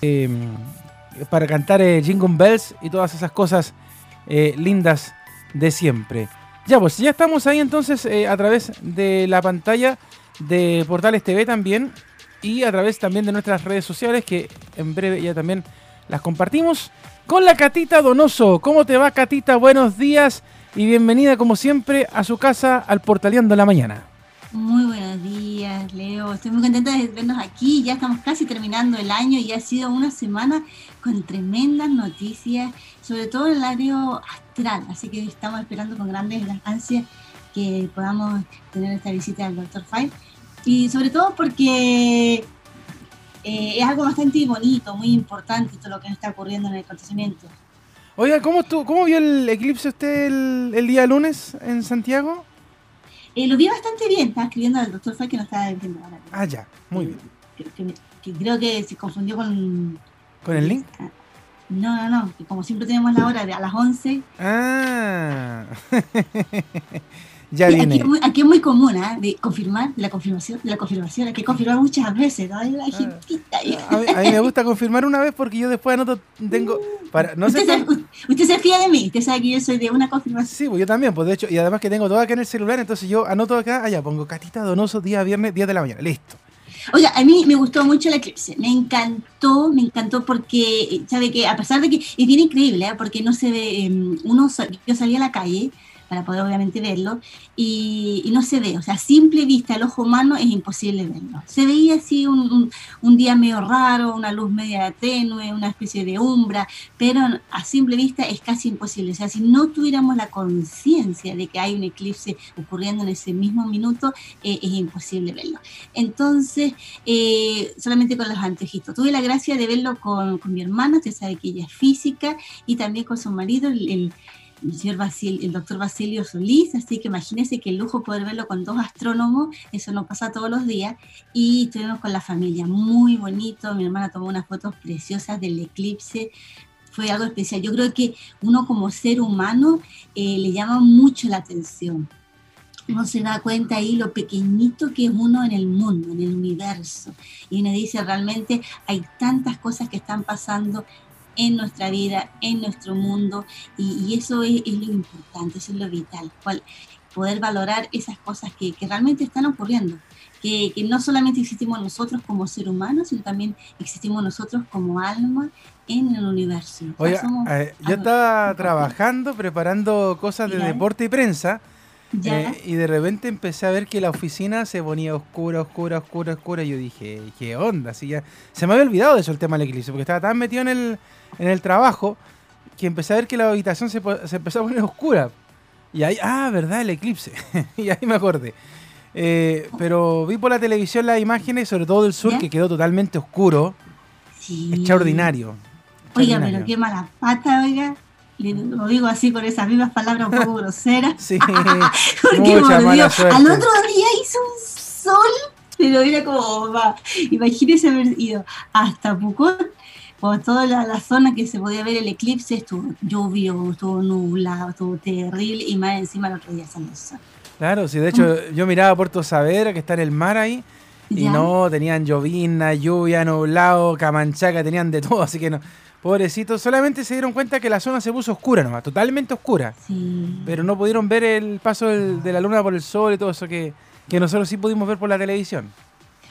Em, para cantar eh, Jingle Bells y todas esas cosas eh, lindas de siempre. Ya, pues ya estamos ahí entonces eh, a través de la pantalla de Portales TV también y a través también de nuestras redes sociales que en breve ya también las compartimos con la Catita Donoso. ¿Cómo te va Catita? Buenos días y bienvenida como siempre a su casa al Portaleando la Mañana. Muy buenos días, Leo. Estoy muy contenta de vernos aquí. Ya estamos casi terminando el año y ha sido una semana con tremendas noticias, sobre todo en el área astral. Así que estamos esperando con grandes ansias que podamos tener esta visita del Dr. Five. Y sobre todo porque eh, es algo bastante bonito, muy importante todo lo que está ocurriendo en el acontecimiento. Oiga, ¿cómo, estuvo, cómo vio el eclipse usted el día lunes en Santiago? Eh, lo vi bastante bien, estaba escribiendo al doctor Fay que no estaba viendo ahora. Ah, ya, muy bien. Que, creo que se confundió con... ¿Con el link? Ah, no, no, no, que como siempre tenemos la hora de a las 11. Ah. ya Aquí, es muy, aquí es muy común, ¿eh? De confirmar, de la confirmación, de la confirmación. Hay que confirmar muchas veces, ¿no? Hay una ah. a, mí, me gusta confirmar una vez porque yo después anoto, tengo... Para, no usted, sé se, usted se fía de mí, usted sabe que yo soy de una confirmación. Sí, pues yo también, pues de hecho, y además que tengo todo acá en el celular, entonces yo anoto acá, allá pongo Catita Donoso, día viernes, 10 de la mañana, listo. Oiga, a mí me gustó mucho la eclipse, me encantó, me encantó porque, sabe que a pesar de que es bien increíble, ¿eh? porque no se ve, em, uno, yo salí a la calle, para poder obviamente verlo, y, no se ve, o sea, a simple vista, el ojo humano es imposible verlo. Se veía así un, un, día medio raro, una luz media tenue, una especie de umbra, pero a simple vista es casi imposible. O sea, si no tuviéramos la conciencia de que hay un eclipse ocurriendo en ese mismo minuto, eh, es imposible verlo. Entonces, eh, solamente con los anteojitos. Tuve la gracia de verlo con, con mi hermana, usted sabe que ella es física, y también con su marido, el el, el doctor Basilio Solís, así que imagínense el lujo poder verlo con dos astrónomos, eso no pasa todos los días, y estuvimos con la familia, muy bonito, mi hermana tomó unas fotos preciosas del eclipse, fue algo especial. Yo creo que uno como ser humano eh, le llama mucho la atención. Uno se da cuenta ahí lo pequeñito que es uno en el mundo, en el universo. Y uno dice, realmente hay tantas cosas que están pasando en nuestra vida, en nuestro mundo, y, eso es, lo importante, eso es lo vital, poder valorar esas cosas que, realmente están ocurriendo. Que, no solamente existimos nosotros como ser humanos, sino también existimos nosotros como alma en el universo. Oye, eh, yo estaba trabajando, preparando cosas de deporte y prensa, eh, y de repente empecé a ver que la oficina se ponía oscura, oscura, oscura, oscura. Y yo dije, ¿qué onda? Así ya... Se me había olvidado de eso el tema del eclipse, porque estaba tan metido en el, en el trabajo que empecé a ver que la habitación se, se empezó a poner oscura. Y ahí, ah, ¿verdad? El eclipse. y ahí me acordé. Eh, pero vi por la televisión las imágenes, sobre todo del sur, que quedó totalmente oscuro. Sí. Extraordinario. Oiga, pero qué mala pata, oiga. Lo digo así con esas mismas palabras un poco groseras. sí. Porque Al otro día hizo un sol, pero era como, va, imagínese haber ido hasta Pucón por toda la, zona que se podía ver el eclipse, estuvo lluvio, estuvo nublado, estuvo terrible y más encima el otro día salió Claro, sí, de hecho yo miraba Puerto Saavedra, que está en el mar ahí, y no, tenían llovina, lluvia, nublado, camanchaca, tenían de todo, así que no, pobrecitos, solamente se dieron cuenta que la zona se puso oscura nomás, totalmente oscura, sí. pero no pudieron ver el paso de la luna por el sol y todo eso que, que nosotros sí pudimos ver por la televisión.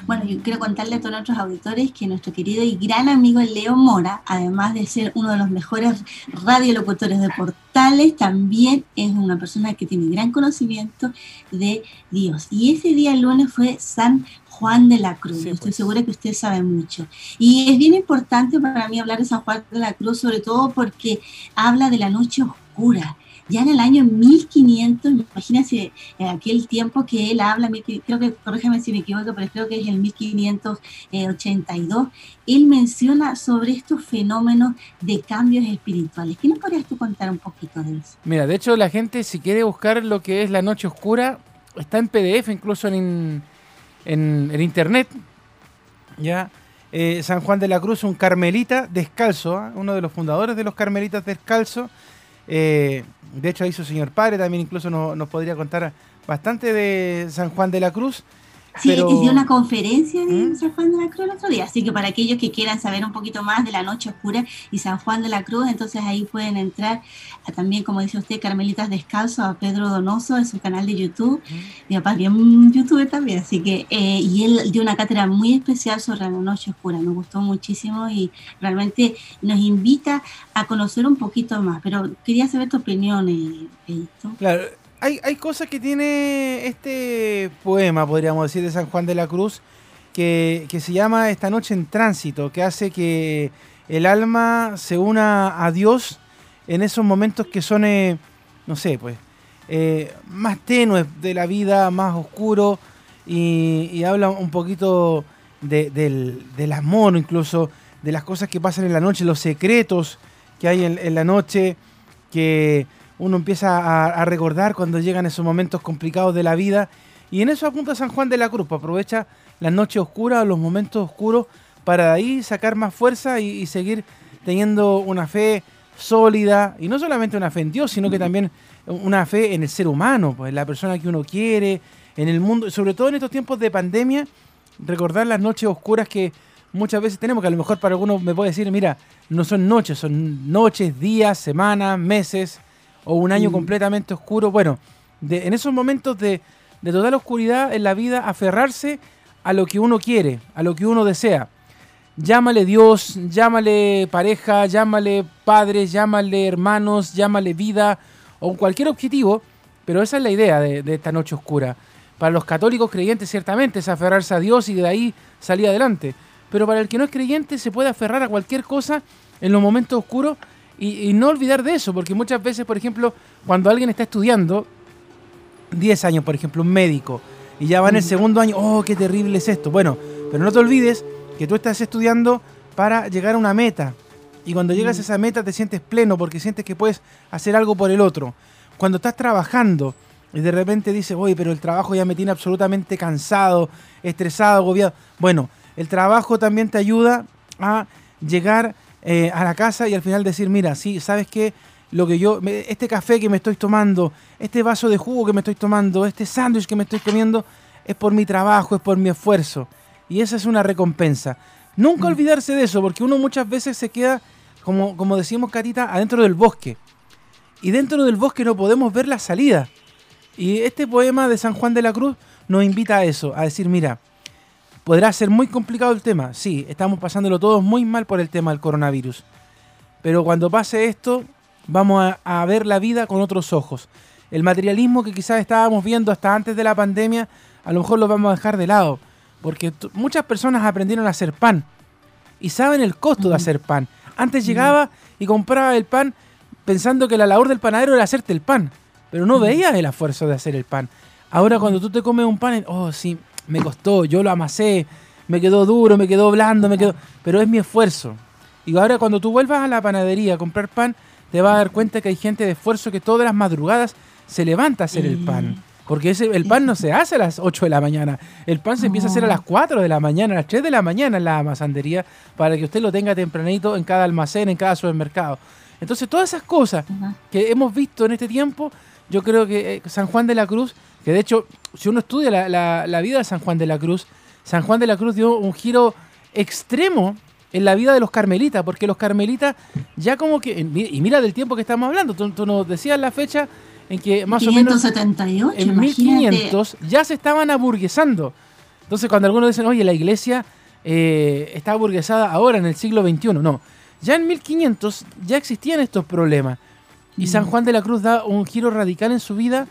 Bueno, yo quiero contarle a todos nuestros auditores que nuestro querido y gran amigo Leo Mora, además de ser uno de los mejores radiolocutores de portales, también es una persona que tiene gran conocimiento de Dios. Y ese día el lunes fue San Juan de la Cruz. Estoy pues. segura que usted sabe mucho. Y es bien importante para mí hablar de San Juan de la Cruz, sobre todo porque habla de la noche oscura ya en el año 1500, imagínense eh, aquel tiempo que él habla, creo que, corrígeme si me equivoco, pero creo que es el 1582, él menciona sobre estos fenómenos de cambios espirituales. ¿Qué nos podrías tú contar un poquito de eso? Mira, de hecho la gente si quiere buscar lo que es la noche oscura, está en PDF, incluso en, en, internet, ya. Eh, San Juan de la Cruz, un carmelita descalzo, ¿ah? uno de los fundadores de los carmelitas descalzos, eh, de hecho, ahí su señor padre también incluso nos podría contar bastante de San Juan de la Cruz. Sí, dio una conferencia de ¿Mm? San Juan de la Cruz el otro día, así que para aquellos que quieran saber un poquito más de la Noche Oscura y San Juan de la Cruz, entonces ahí pueden entrar a, también, como dice usted, Carmelitas Descalzo, a Pedro Donoso en su canal de YouTube, mi papá es un youtuber también, así que, eh, y él dio una cátedra muy especial sobre la Noche Oscura, me gustó muchísimo y realmente nos invita a conocer un poquito más, pero quería saber tu opinión, eh, Claro hay, hay cosas que tiene este poema, podríamos decir, de San Juan de la Cruz, que, se llama Esta noche en tránsito, que hace que el alma se una a Dios en esos momentos que son, eh, no sé, pues, eh, más tenues de la vida, más oscuro, y, habla un poquito del, del, amor, incluso de las cosas que pasan en la noche, los secretos que hay en la noche, que uno empieza a, recordar cuando llegan esos momentos complicados de la vida. Y en eso apunta San Juan de la Cruz, pues aprovecha las noches oscuras, los momentos oscuros, para de ahí sacar más fuerza y, seguir teniendo una fe sólida, y no solamente una fe en Dios, sino que también una fe en el ser humano, pues en la persona que uno quiere, en el mundo, sobre todo en estos tiempos de pandemia, recordar las noches oscuras que muchas veces tenemos, que a lo mejor para algunos me puede decir, mira, no son noches, son noches, días, semanas, meses, o un año mm. completamente oscuro. Bueno, en esos momentos de, total oscuridad en la vida, aferrarse a lo que uno quiere, a lo que uno desea. Llámale Dios, llámale pareja, llámale padres, llámale hermanos, llámale vida o cualquier objetivo, pero esa es la idea de, de, esta noche oscura. Para los católicos creyentes ciertamente es aferrarse a Dios y de ahí salir adelante, pero para el que no es creyente se puede aferrar a cualquier cosa en los momentos oscuros y, no olvidar de eso, porque muchas veces, por ejemplo, cuando alguien está estudiando, 10 años, por ejemplo, un médico, y ya va en el segundo año, oh, qué terrible es esto. Bueno, pero no te olvides que tú estás estudiando para llegar a una meta. Y cuando llegas a esa meta te sientes pleno porque sientes que puedes hacer algo por el otro. Cuando estás trabajando y de repente dices, oye, pero el trabajo ya me tiene absolutamente cansado, estresado, agobiado. Bueno, el trabajo también te ayuda a llegar eh, a la casa y al final decir, mira, sí, ¿sabes qué? Lo que yo, este café que me estoy tomando, este vaso de jugo que me estoy tomando, este sándwich que me estoy comiendo, es por mi trabajo, es por mi esfuerzo. Y esa es una recompensa. Nunca mm. olvidarse de eso, porque uno muchas veces se queda, como, como decimos Catita, adentro del bosque. Y dentro del bosque no podemos ver la salida. Y este poema de San Juan de la Cruz nos invita a eso, a decir, mira, Podrá ser muy complicado el tema, sí, estamos pasándolo todos muy mal por el tema del coronavirus. Pero cuando pase esto, vamos a, ver la vida con otros ojos. El materialismo que quizás estábamos viendo hasta antes de la pandemia, a lo mejor lo vamos a dejar de lado. Porque muchas personas aprendieron a hacer pan y saben el costo de hacer pan. Antes llegaba y compraba el pan pensando que la labor del panadero era hacerte el pan, pero no veías el esfuerzo de hacer el pan. Ahora cuando tú te comes un pan, oh sí, me costó, yo lo amasé, me quedó duro, me quedó blando, me quedó... Pero es mi esfuerzo. Y ahora cuando tú vuelvas a la panadería a comprar pan, te vas a dar cuenta que hay gente de esfuerzo que todas las madrugadas se levanta a hacer el pan. Porque ese, el pan no se hace a las 8 de la mañana. El pan se empieza a hacer a las 4 de la mañana, a las 3 de la mañana en la amasandería, para que usted lo tenga tempranito en cada almacén, en cada supermercado. Entonces, todas esas cosas que hemos visto en este tiempo, yo creo que eh, San Juan de la Cruz que de hecho, si uno estudia la, vida de San Juan de la Cruz, San Juan de la Cruz dio un giro extremo en la vida de los carmelitas, porque los carmelitas ya como que, y mira del tiempo que estamos hablando, tú, nos decías la fecha en que más o menos en 1500 ya se estaban aburguesando. Entonces cuando algunos dicen, oye, la iglesia eh, está aburguesada ahora en el siglo XXI, no, ya en 1500 ya existían estos problemas. Y San mm. Juan de la Cruz da un giro radical en su vida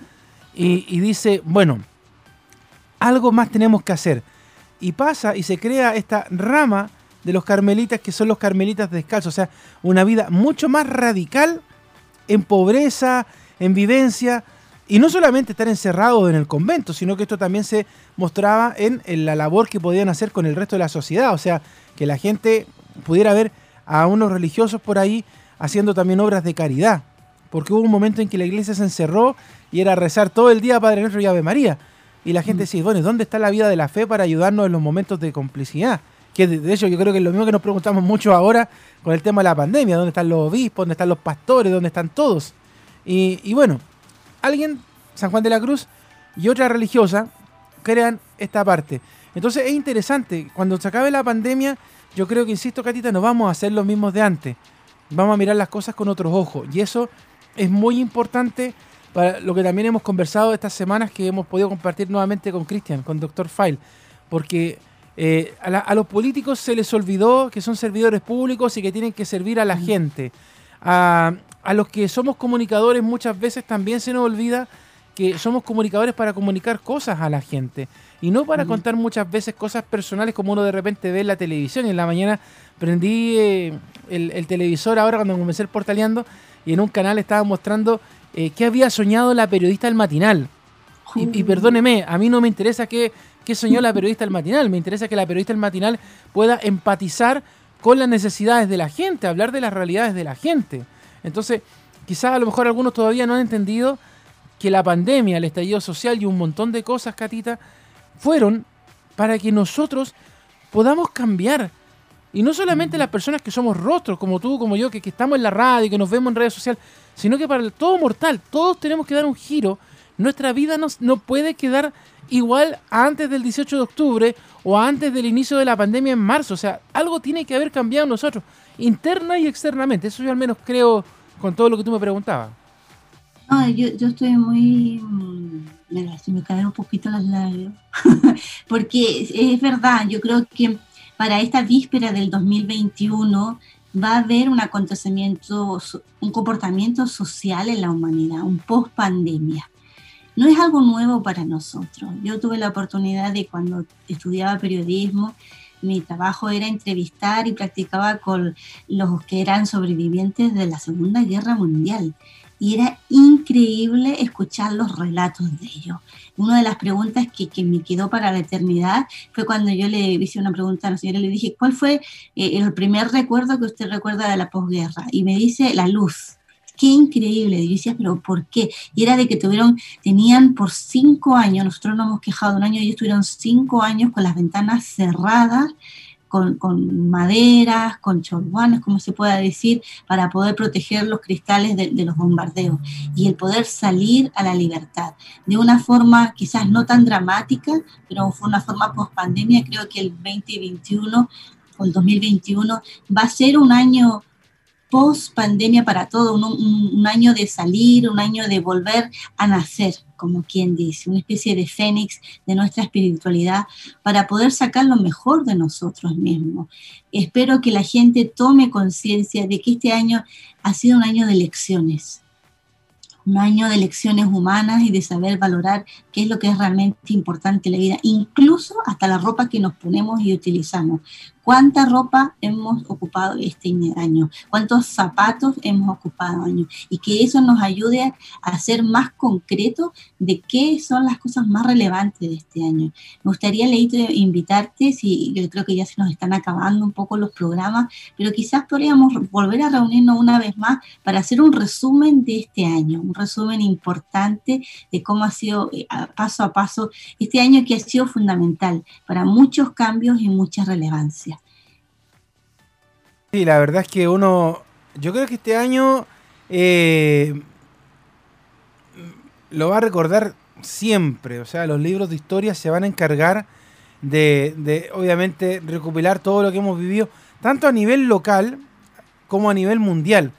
y, dice, bueno, algo más tenemos que hacer. Y pasa y se crea esta rama de los carmelitas que son los carmelitas descalzos, o sea, una vida mucho más radical en pobreza, en vivencia, y no solamente estar encerrados en el convento, sino que esto también se mostraba en, la labor que podían hacer con el resto de la sociedad, o sea, que la gente pudiera ver a unos religiosos por ahí haciendo también obras de caridad, porque hubo un momento en que la iglesia se encerró y era rezar todo el día Padre Nuestro y Ave María. Y la gente mm. decía, bueno, ¿dónde está la vida de la fe para ayudarnos en los momentos de complicidad? Que de, hecho yo creo que es lo mismo que nos preguntamos mucho ahora con el tema de la pandemia, ¿dónde están los obispos? ¿Dónde están los pastores? ¿Dónde están todos? Y, bueno, alguien, San Juan de la Cruz y otra religiosa, crean esta parte. Entonces es interesante, cuando se acabe la pandemia, yo creo que, insisto, Catita, no vamos a hacer los mismos de antes. Vamos a mirar las cosas con otros ojos. Y eso es muy importante para lo que también hemos conversado estas semanas que hemos podido compartir nuevamente con Cristian, con Dr. File. Porque eh, a, los políticos se les olvidó que son servidores públicos y que tienen que servir a la gente. A, a los que somos comunicadores muchas veces también se nos olvida que somos comunicadores para comunicar cosas a la gente y no para contar muchas veces cosas personales como uno de repente ve en la televisión. Y en la mañana prendí eh, el, televisor ahora cuando comencé el portaleando y en un canal estaba mostrando eh, qué había soñado la periodista del matinal. Y, perdóneme, a mí no me interesa qué, qué soñó la periodista del matinal, me interesa que la periodista del matinal pueda empatizar con las necesidades de la gente, hablar de las realidades de la gente. Entonces, quizás a lo mejor algunos todavía no han entendido que la pandemia, el estallido social y un montón de cosas, Catita, fueron para que nosotros podamos cambiar. Y no solamente las personas que somos rostros, como tú, como yo, que, estamos en la radio, que nos vemos en redes sociales, sino que para el, todo mortal, todos tenemos que dar un giro. Nuestra vida no, no puede quedar igual antes del 18 de octubre o antes del inicio de la pandemia en marzo. O sea, algo tiene que haber cambiado en nosotros, interna y externamente. Eso yo al menos creo con todo lo que tú me preguntabas. yo, yo estoy muy... Mira, se me caen un poquito las labios. Porque es verdad, yo creo que para esta víspera del 2021 va a haber un acontecimiento, un comportamiento social en la humanidad, un post pandemia. No es algo nuevo para nosotros. Yo tuve la oportunidad de cuando estudiaba periodismo, mi trabajo era entrevistar y practicaba con los que eran sobrevivientes de la Segunda Guerra Mundial. Y era increíble escuchar los relatos de ellos. Una de las preguntas que, que me quedó para la eternidad fue cuando yo le hice una pregunta a la señora, le dije, ¿cuál fue eh, el primer recuerdo que usted recuerda de la posguerra? Y me dice, la luz qué increíble. Y yo decía, pero ¿por qué? Y era de que tuvieron, tenían por cinco años, nosotros nos hemos quejado un año, ellos tuvieron cinco años con las ventanas cerradas, con, con maderas, con chorbanes, como se pueda decir, para poder proteger los cristales de, de, los bombardeos y el poder salir a la libertad. De una forma quizás no tan dramática, pero fue una forma post pandemia. Creo que el 2021 o el 2021 va a ser un año post pandemia para todo, un, año de salir, un año de volver a nacer, como quien dice, una especie de fénix de nuestra espiritualidad para poder sacar lo mejor de nosotros mismos. Espero que la gente tome conciencia de que este año ha sido un año de lecciones, un año de lecciones humanas y de saber valorar qué es lo que es realmente importante en la vida, incluso hasta la ropa que nos ponemos y utilizamos cuánta ropa hemos ocupado este año, cuántos zapatos hemos ocupado año y que eso nos ayude a ser más concreto de qué son las cosas más relevantes de este año. Me gustaría, Leito, invitarte, si yo creo que ya se nos están acabando un poco los programas, pero quizás podríamos volver a reunirnos una vez más para hacer un resumen de este año, un resumen importante de cómo ha sido eh, paso a paso este año que ha sido fundamental para muchos cambios y mucha relevancia. Sí, la verdad es que uno, yo creo que este año eh, lo va a recordar siempre. O sea, los libros de historia se van a encargar de, de, obviamente, recopilar todo lo que hemos vivido, tanto a nivel local como a nivel mundial.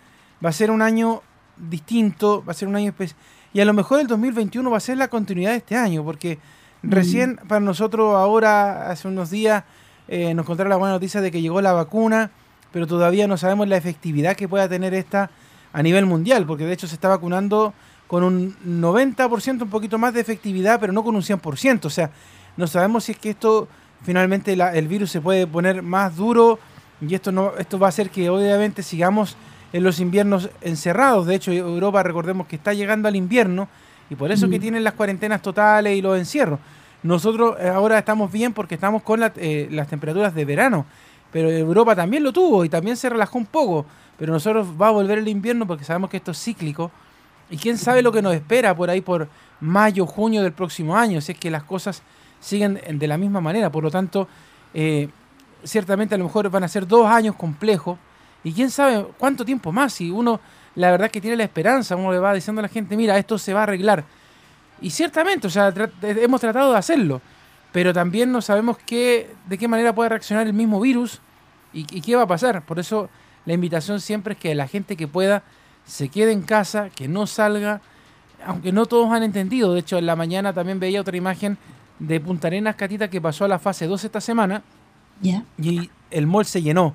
Va a ser un año distinto, va a ser un año especial. Y a lo mejor el 2021 va a ser la continuidad de este año, porque mm. recién para nosotros ahora, hace unos días, eh, nos contaron la buena noticia de que llegó la vacuna pero todavía no sabemos la efectividad que pueda tener esta a nivel mundial, porque de hecho se está vacunando con un 90%, un poquito más de efectividad, pero no con un 100%. O sea, no sabemos si es que esto finalmente el virus se puede poner más duro y esto, no, esto va a hacer que obviamente sigamos en los inviernos encerrados. De hecho, Europa, recordemos que está llegando al invierno y por eso que mm. tienen las cuarentenas totales y los encierros. Nosotros eh, ahora estamos bien porque estamos con eh, las temperaturas de verano pero Europa también lo tuvo y también se relajó un poco. Pero nosotros va a volver el invierno porque sabemos que esto es cíclico. Y quién sabe lo que nos espera por ahí por mayo, junio del próximo año, si es que las cosas siguen de la misma manera. Por lo tanto, eh, ciertamente a lo mejor van a ser dos años complejos. Y quién sabe cuánto tiempo más. Si uno, la verdad que tiene la esperanza, uno le va diciendo a la gente, mira, esto se va a arreglar. Y ciertamente, o sea, hemos tratado de hacerlo. Pero también no sabemos qué, de qué manera puede reaccionar el mismo virus y, y qué va a pasar. Por eso la invitación siempre es que la gente que pueda se quede en casa, que no salga, aunque no todos han entendido. De hecho, en la mañana también veía otra imagen de Punta Arenas, Catita, que pasó a la fase 2 esta semana y el mall se llenó.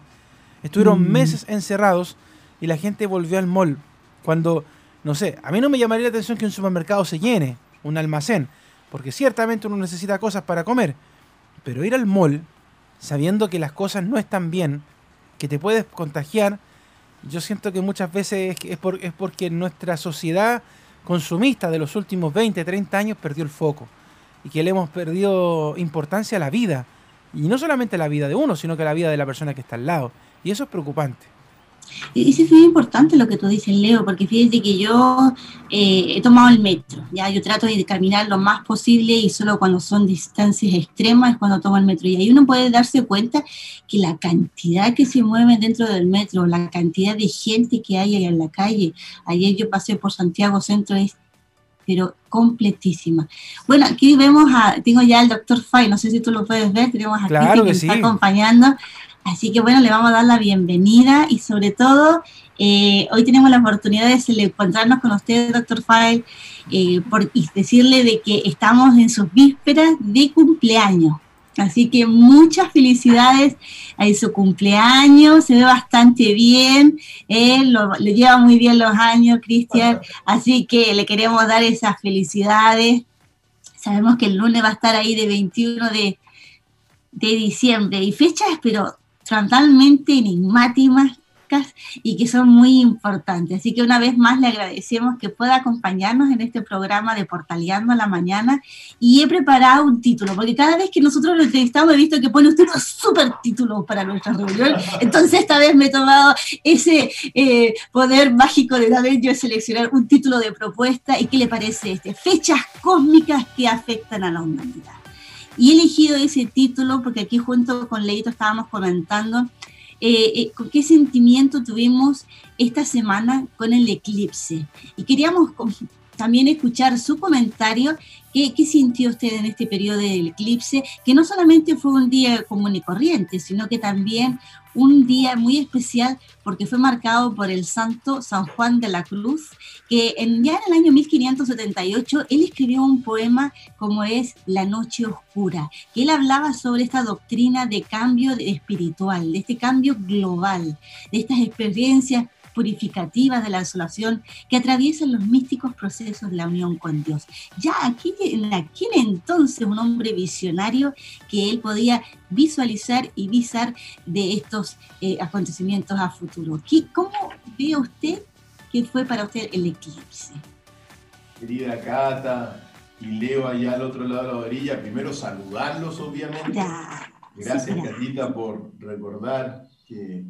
Estuvieron mm. meses encerrados y la gente volvió al mall. Cuando, no sé, a mí no me llamaría la atención que un supermercado se llene, un almacén, porque ciertamente uno necesita cosas para comer. Pero ir al mall, sabiendo que las cosas no están bien, que te puedes contagiar, yo siento que muchas veces es, es porque nuestra sociedad consumista de los últimos 20, 30 años perdió el foco y que le hemos perdido importancia a la vida. Y no solamente a la vida de uno, sino que a la vida de la persona que está al lado. Y eso es preocupante. Eso es muy importante lo que tú dices, Leo, porque fíjate que yo eh, he tomado el metro, ya yo trato de caminar lo más posible y solo cuando son distancias extremas es cuando tomo el metro. Y ahí uno puede darse cuenta que la cantidad que se mueve dentro del metro, la cantidad de gente que hay ahí en la calle. Ayer yo pasé por Santiago Centro, es pero completísima. Bueno, aquí vemos a, tengo ya al doctor Fay, no sé si tú lo puedes ver, tenemos a claro que, que está acompañando. Así que bueno, le vamos a dar la bienvenida y sobre todo eh, hoy tenemos la oportunidad de encontrarnos con usted, doctor Fay, eh, por, y decirle de que estamos en sus vísperas de cumpleaños. Así que muchas felicidades a su cumpleaños, se ve bastante bien, él lo, lleva muy bien los años, Cristian, así que le queremos dar esas felicidades. Sabemos que el lunes va a estar ahí de 21 de, de diciembre y fechas, pero totalmente enigmáticas, y que son muy importantes. Así que una vez más le agradecemos que pueda acompañarnos en este programa de Portaleando a la Mañana y he preparado un título, porque cada vez que nosotros lo entrevistamos he visto que pone usted unos súper títulos para nuestra reunión, entonces esta vez me he tomado ese eh, poder mágico de David yo seleccionar un título de propuesta y qué le parece este, fechas cósmicas que afectan a la humanidad. Y he elegido ese título porque aquí junto con Leito estábamos comentando eh, eh, con qué sentimiento tuvimos esta semana con el eclipse. Y queríamos también escuchar su comentario. ¿Qué, ¿Qué, sintió usted en este periodo del eclipse? Que no solamente fue un día común y corriente, sino que también un día muy especial porque fue marcado por el santo San Juan de la Cruz, que en, ya en el año 1578 él escribió un poema como es La Noche Oscura, que él hablaba sobre esta doctrina de cambio espiritual, de este cambio global, de estas experiencias purificativas de la desolación que atraviesan los místicos procesos de la unión con Dios. Ya aquí, en aquel entonces, un hombre visionario que él podía visualizar y visar de estos eh, acontecimientos a futuro. ¿Cómo ve usted que fue para usted el eclipse? Querida Cata, y Leo allá al otro lado de la orilla, primero saludarlos, obviamente. Gracias, Catita, por recordar que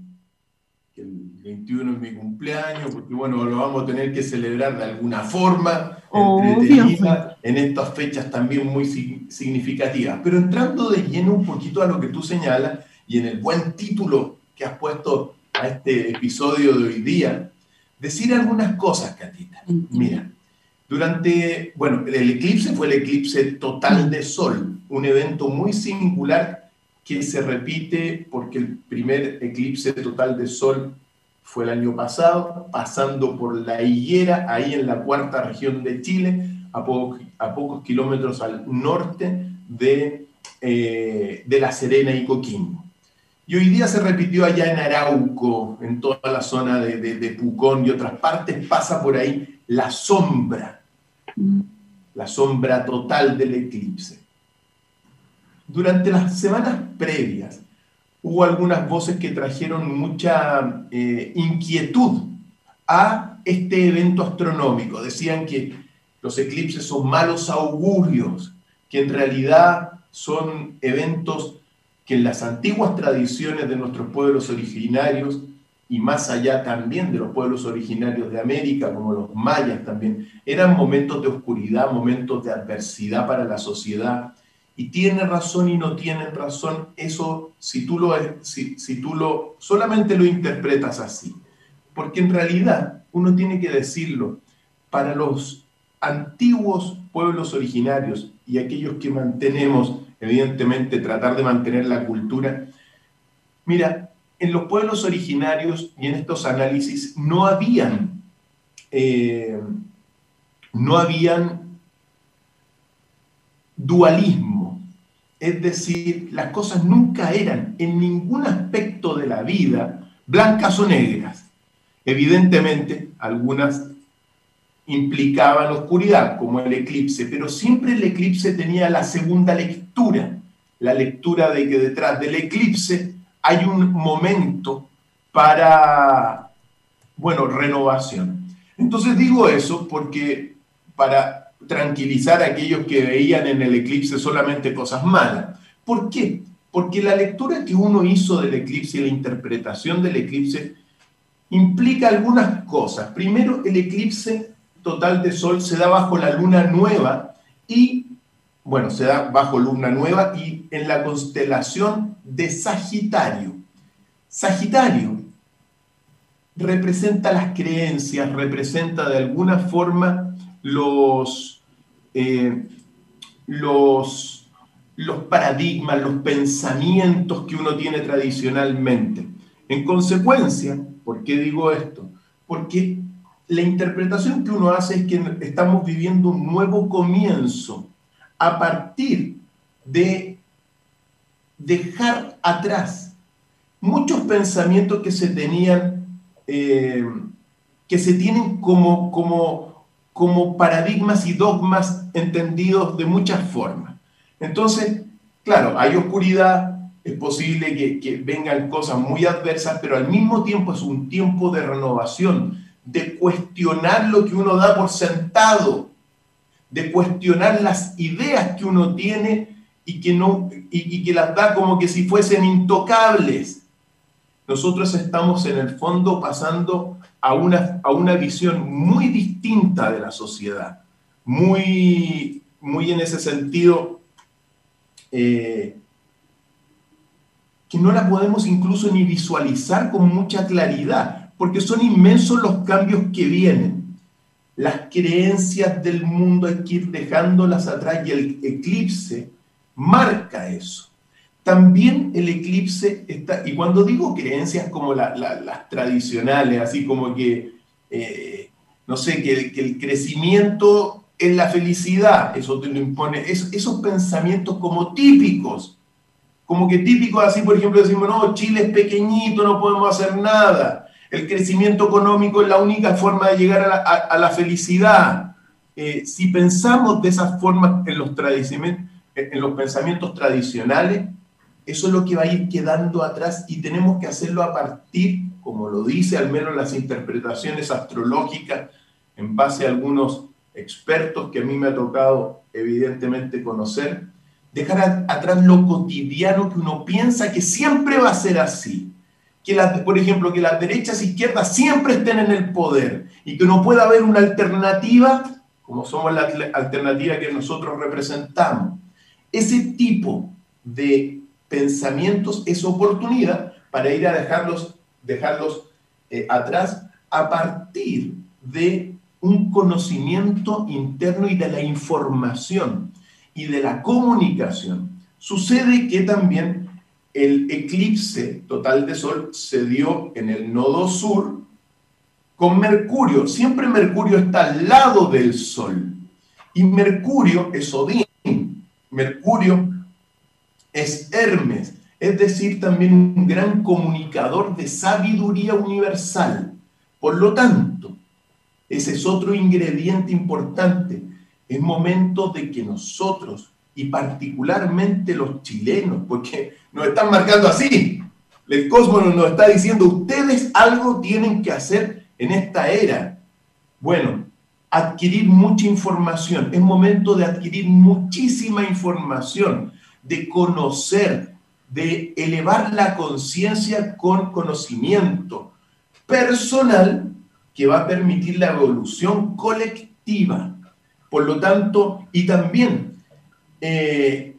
que el 21 es mi cumpleaños, porque bueno, lo vamos a tener que celebrar de alguna forma, entretenida, en estas fechas también muy significativas. Pero entrando de lleno un poquito a lo que tú señalas y en el buen título que has puesto a este episodio de hoy día, decir algunas cosas, Catita. Mira, durante, bueno, el eclipse fue el eclipse total de sol, un evento muy singular que se repite porque el primer eclipse total de sol fue el año pasado, pasando por la higuera, ahí en la cuarta región de Chile, a, a pocos kilómetros al norte de, eh, de La Serena y Coquimbo. Y hoy día se repitió allá en Arauco, en toda la zona de, de Pucón y otras partes, pasa por ahí la sombra, la sombra total del eclipse. Durante las semanas previas hubo algunas voces que trajeron mucha eh, inquietud a este evento astronómico. Decían que los eclipses son malos augurios, que en realidad son eventos que en las antiguas tradiciones de nuestros pueblos originarios y más allá también de los pueblos originarios de América, como los mayas también, eran momentos de oscuridad, momentos de adversidad para la sociedad, y tiene razón y no tiene razón, eso si tú lo, si tú lo solamente lo interpretas así. Porque en realidad uno tiene que decirlo, para los antiguos pueblos originarios y aquellos que mantenemos evidentemente tratar de mantener la cultura. Mira, en los pueblos originarios y en estos análisis no habían, eh, no habían dualismo, es decir, las cosas nunca eran en ningún aspecto de la vida blancas o negras. Evidentemente, algunas implicaban oscuridad, como el eclipse, pero siempre el eclipse tenía la segunda lectura, la lectura de que detrás del eclipse hay un momento para, bueno, renovación. Entonces digo eso porque para tranquilizar a aquellos que veían en el eclipse solamente cosas malas. ¿Por qué? Porque la lectura que uno hizo del eclipse y la interpretación del eclipse implica algunas cosas. Primero, el eclipse total de sol se da bajo la luna nueva y, bueno, se da bajo luna nueva y en la constelación de Sagitario. Sagitario representa las creencias, representa de alguna forma los, eh, los, los paradigmas, los pensamientos que uno tiene tradicionalmente. En consecuencia, ¿por qué digo esto? Porque la interpretación que uno hace es que estamos viviendo un nuevo comienzo a partir de dejar atrás muchos pensamientos que se tenían, eh, que se tienen como, como, como paradigmas y dogmas entendidos de muchas formas. Entonces, claro, hay oscuridad, es posible que, vengan cosas muy adversas, pero al mismo tiempo es un tiempo de renovación, de cuestionar lo que uno da por sentado, de cuestionar las ideas que uno tiene y que, no, y, que las da como que si fuesen intocables. Nosotros estamos en el fondo pasando a una, a una visión muy distinta de la sociedad, muy, muy en ese sentido eh, que no la podemos incluso ni visualizar con mucha claridad porque son inmensos los cambios que vienen. Las creencias del mundo hay que ir dejándolas atrás y el eclipse marca eso. También el eclipse está, y cuando digo creencias como las tradicionales, así como que, eh, no sé, que, el crecimiento es la felicidad, eso te lo impone, esos pensamientos como típicos, como que típicos así, por ejemplo, decimos, no, Chile es pequeñito, no podemos hacer nada el crecimiento económico es la única forma de llegar a la, felicidad. Eh, si pensamos de esa forma en los, en los pensamientos tradicionales, eso es lo que va a ir quedando atrás y tenemos que hacerlo a partir, como lo dice al menos las interpretaciones astrológicas, en base a algunos expertos que a mí me ha tocado evidentemente conocer, dejar atrás lo cotidiano que uno piensa que siempre va a ser así que las, por ejemplo, que las derechas e izquierdas siempre estén en el poder y que no pueda haber una alternativa como somos la alternativa que nosotros representamos. Ese tipo de pensamientos es oportunidad para ir a dejarlos, dejarlos eh, atrás a partir de un conocimiento interno y de la información y de la comunicación. Sucede que también el eclipse total de Sol se dio en el nodo sur con Mercurio. Siempre Mercurio está al lado del Sol. Y Mercurio es Odín. Mercurio es Hermes. Es decir, también un gran comunicador de sabiduría universal. Por lo tanto, ese es otro ingrediente importante. Es momento de que nosotros, y particularmente los chilenos, porque nos están marcando así. El cosmos nos está diciendo, ustedes algo tienen que hacer en esta era. Bueno, adquirir mucha información. Es momento de adquirir muchísima información, de conocer, de elevar la conciencia con conocimiento personal que va a permitir la evolución colectiva. Por lo tanto, y también eh,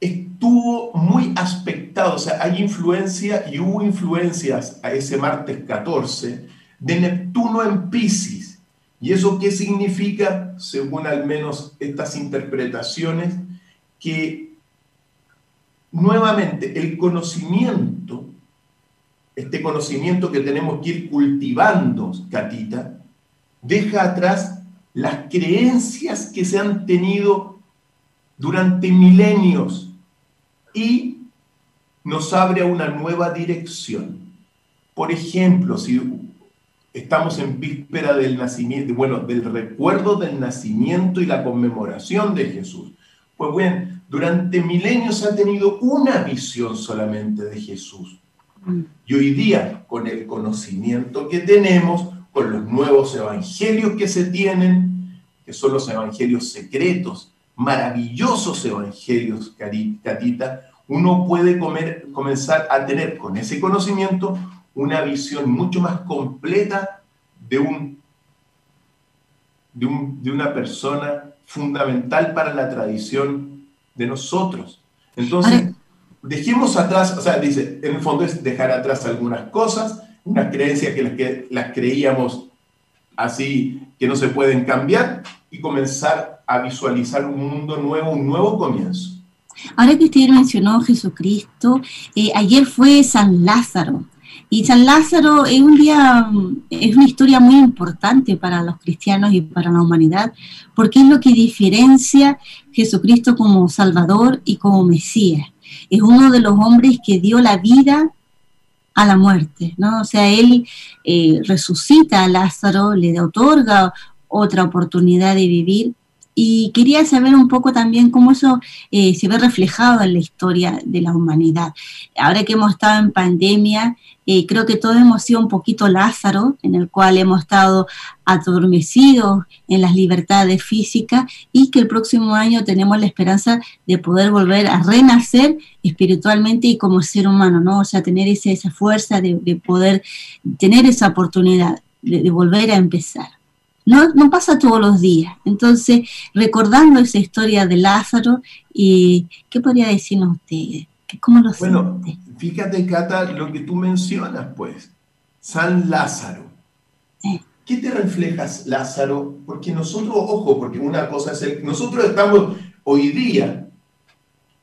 estuvo muy aspectado, o sea, hay influencia y hubo influencias a ese martes 14 de Neptuno en Pisces. ¿Y eso qué significa, según al menos estas interpretaciones? Que nuevamente el conocimiento, este conocimiento que tenemos que ir cultivando, Catita, deja atrás las creencias que se han tenido durante milenios y nos abre a una nueva dirección. Por ejemplo, si estamos en víspera del nacimiento, bueno, del recuerdo del nacimiento y la conmemoración de Jesús. Pues bien, durante milenios ha tenido una visión solamente de Jesús. Y hoy día, con el conocimiento que tenemos, con los nuevos evangelios que se tienen, que son los evangelios secretos, maravillosos evangelios, Catita, uno puede comenzar a tener con ese conocimiento una visión mucho más completa de, un, de, una persona fundamental para la tradición de nosotros. Entonces, dejemos atrás, o sea, dice, en el fondo es dejar atrás algunas cosas, unas creencias que las, que las creíamos así que no se pueden cambiar y comenzar a visualizar un mundo nuevo, un nuevo comienzo. Ahora que usted mencionó Jesucristo, eh, ayer fue San Lázaro. Y San Lázaro es un día, es una historia muy importante para los cristianos y para la humanidad, porque es lo que diferencia Jesucristo como Salvador y como Mesías. Es uno de los hombres que dio la vida a la muerte, ¿no? O sea, él eh, resucita a Lázaro, le otorga otra oportunidad de vivir y quería saber un poco también cómo eso eh, se ve reflejado en la historia de la humanidad. Ahora que hemos estado en pandemia, eh, creo que todos hemos sido un poquito Lázaro, en el cual hemos estado adormecidos en las libertades físicas y que el próximo año tenemos la esperanza de poder volver a renacer espiritualmente y como ser humano, ¿no? O sea, tener esa, esa fuerza de, poder tener esa oportunidad de volver a empezar no, pasa todos los días. Entonces, recordando esa historia de Lázaro, y ¿qué podría decirnos usted? ¿Cómo lo Bueno, fíjate, Cata, lo que tú mencionas, pues, San Lázaro. ¿Qué te reflejas, Lázaro? Porque nosotros, ojo, porque una cosa es el... Nosotros estamos hoy día,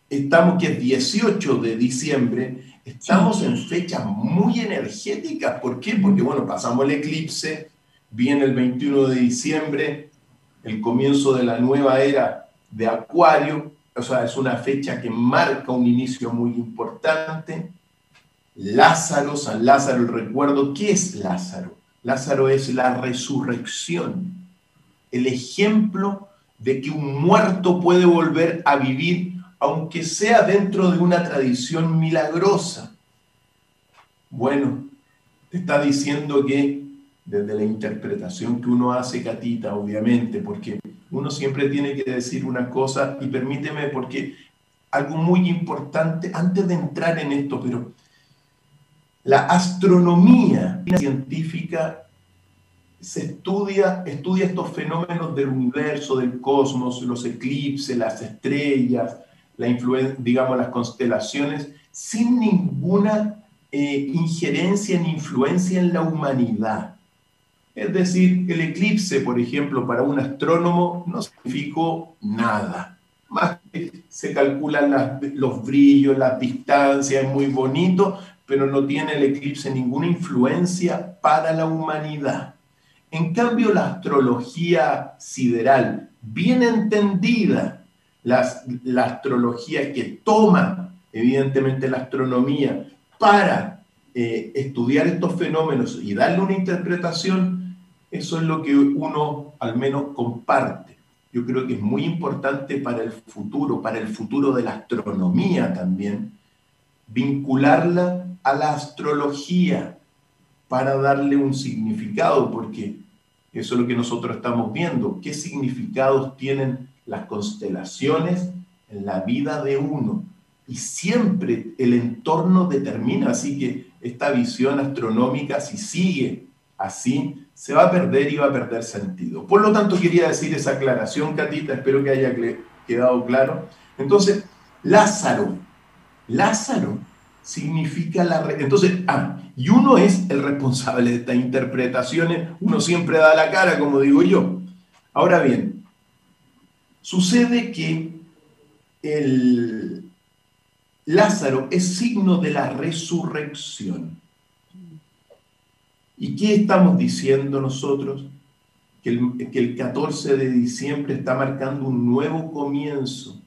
estamos que es 18 de diciembre, estamos en fechas muy energéticas. ¿Por qué? Porque, bueno, pasamos el eclipse, Viene el 21 de diciembre, el comienzo de la nueva era de Acuario, o sea, es una fecha que marca un inicio muy importante. Lázaro, San Lázaro, el recuerdo, ¿qué es Lázaro? Lázaro es la resurrección, el ejemplo de que un muerto puede volver a vivir, aunque sea dentro de una tradición milagrosa. Bueno, te está diciendo que desde la interpretación que uno hace, Catita, obviamente, porque uno siempre tiene que decir una cosa, y permíteme, porque algo muy importante, antes de entrar en esto, pero la astronomía científica se estudia, estudia estos fenómenos del universo, del cosmos, los eclipses, las estrellas, la digamos, las constelaciones, sin ninguna eh, injerencia ni influencia en la humanidad. Es decir, el eclipse, por ejemplo, para un astrónomo no significó nada. Más que se calculan los brillos, las distancias, es muy bonito, pero no tiene el eclipse ninguna influencia para la humanidad. En cambio, la astrología sideral, bien entendida, la astrología que toma, evidentemente, la astronomía para eh, estudiar estos fenómenos y darle una interpretación, eso es lo que uno al menos comparte. Yo creo que es muy importante para el futuro, para el futuro de la astronomía también, vincularla a la astrología para darle un significado, porque eso es lo que nosotros estamos viendo, qué significados tienen las constelaciones en la vida de uno. Y siempre el entorno determina, así que esta visión astronómica, si sigue así, se va a perder y va a perder sentido. Por lo tanto, quería decir esa aclaración, Catita, espero que haya quedado claro. Entonces, Lázaro, Lázaro significa la... Entonces, ah, y uno es el responsable de estas interpretaciones, uno siempre da la cara, como digo yo. Ahora bien, sucede que el Lázaro es signo de la resurrección. ¿Y qué estamos diciendo nosotros? Que el, que el 14 de diciembre está marcando un nuevo comienzo.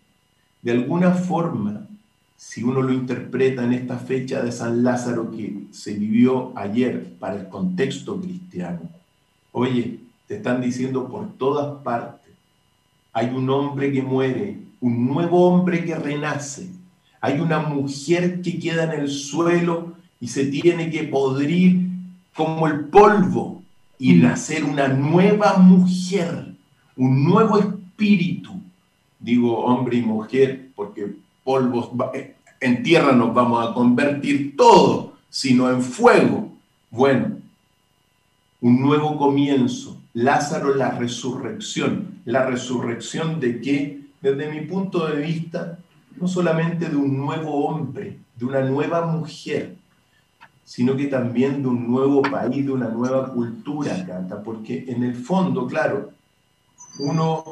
De alguna forma, si uno lo interpreta en esta fecha de San Lázaro que se vivió ayer para el contexto cristiano, oye, te están diciendo por todas partes, hay un hombre que muere, un nuevo hombre que renace, hay una mujer que queda en el suelo y se tiene que podrir como el polvo y nacer una nueva mujer, un nuevo espíritu. Digo hombre y mujer porque polvos eh, en tierra nos vamos a convertir todo, sino en fuego. Bueno, un nuevo comienzo. Lázaro, la resurrección. ¿La resurrección de qué? Desde mi punto de vista, no solamente de un nuevo hombre, de una nueva mujer, sino que también de un nuevo país, de una nueva cultura, Cata, porque en el fondo, claro, uno,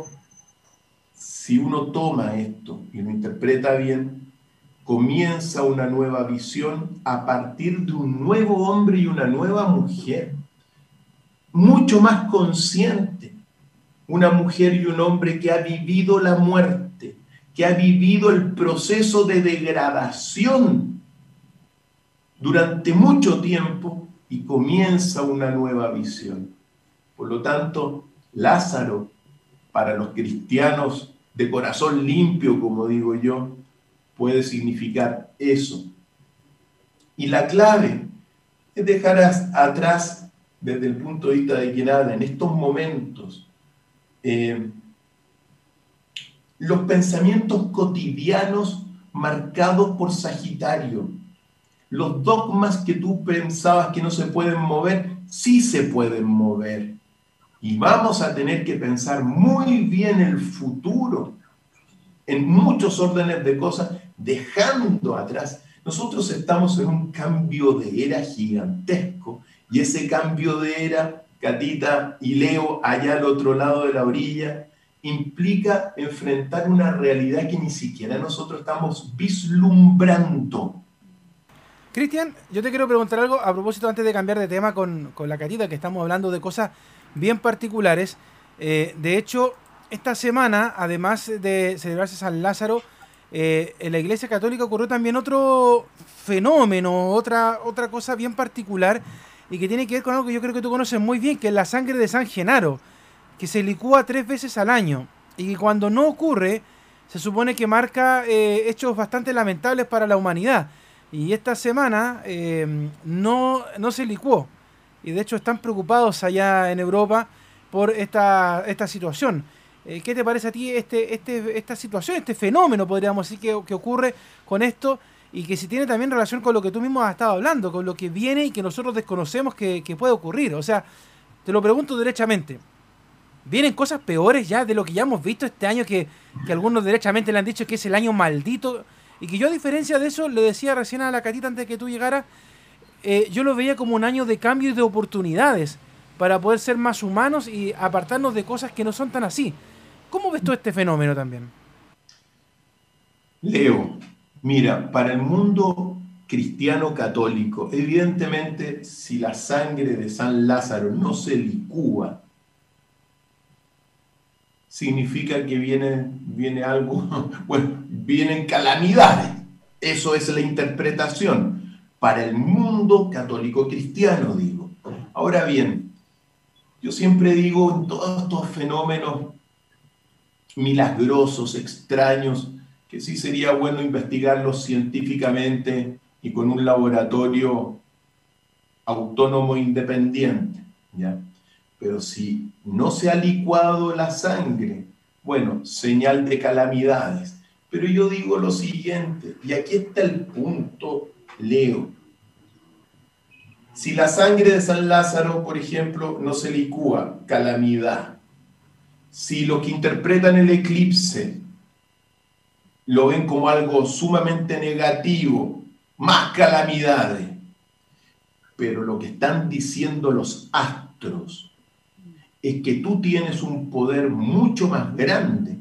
si uno toma esto y lo interpreta bien, comienza una nueva visión a partir de un nuevo hombre y una nueva mujer, mucho más consciente, una mujer y un hombre que ha vivido la muerte, que ha vivido el proceso de degradación durante mucho tiempo y comienza una nueva visión. Por lo tanto, Lázaro, para los cristianos de corazón limpio, como digo yo, puede significar eso. Y la clave es dejar atrás, desde el punto de vista de quien habla, en estos momentos, eh, los pensamientos cotidianos marcados por Sagitario. Los dogmas que tú pensabas que no se pueden mover, sí se pueden mover. Y vamos a tener que pensar muy bien el futuro en muchos órdenes de cosas, dejando atrás. Nosotros estamos en un cambio de era gigantesco y ese cambio de era, Catita y Leo, allá al otro lado de la orilla, implica enfrentar una realidad que ni siquiera nosotros estamos vislumbrando. Cristian, yo te quiero preguntar algo a propósito antes de cambiar de tema con, la Catita, que estamos hablando de cosas bien particulares. Eh, de hecho, esta semana, además de celebrarse San Lázaro, eh, en la Iglesia Católica ocurrió también otro fenómeno, otra, otra cosa bien particular y que tiene que ver con algo que yo creo que tú conoces muy bien, que es la sangre de San Genaro que se licúa tres veces al año y que cuando no ocurre se supone que marca eh, hechos bastante lamentables para la humanidad. Y esta semana eh, no, no se licuó. Y de hecho están preocupados allá en Europa por esta, esta situación. Eh, ¿Qué te parece a ti este, este, esta situación, este fenómeno, podríamos decir, que, que, ocurre con esto y que si tiene también relación con lo que tú mismo has estado hablando, con lo que viene y que nosotros desconocemos que, que puede ocurrir? O sea, te lo pregunto derechamente vienen cosas peores ya de lo que ya hemos visto este año, que, algunos derechamente le han dicho que es el año maldito. Y que yo, a diferencia de eso, le decía recién a la Catita antes de que tú llegaras, eh, yo lo veía como un año de cambio y de oportunidades para poder ser más humanos y apartarnos de cosas que no son tan así. ¿Cómo ves tú este fenómeno también? Leo, mira, para el mundo cristiano católico, evidentemente si la sangre de San Lázaro no se licúa significa que viene, viene algo, bueno, vienen calamidades. Eso es la interpretación para el mundo católico cristiano, digo. Ahora bien, yo siempre digo en todos estos fenómenos milagrosos, extraños, que sí sería bueno investigarlos científicamente y con un laboratorio autónomo independiente, ¿ya? Pero si no se ha licuado la sangre, bueno, señal de calamidades. Pero yo digo lo siguiente, y aquí está el punto, Leo. Si la sangre de San Lázaro, por ejemplo, no se licúa, calamidad. Si lo que interpretan el eclipse lo ven como algo sumamente negativo, más calamidades. Pero lo que están diciendo los astros, es que tú tienes un poder mucho más grande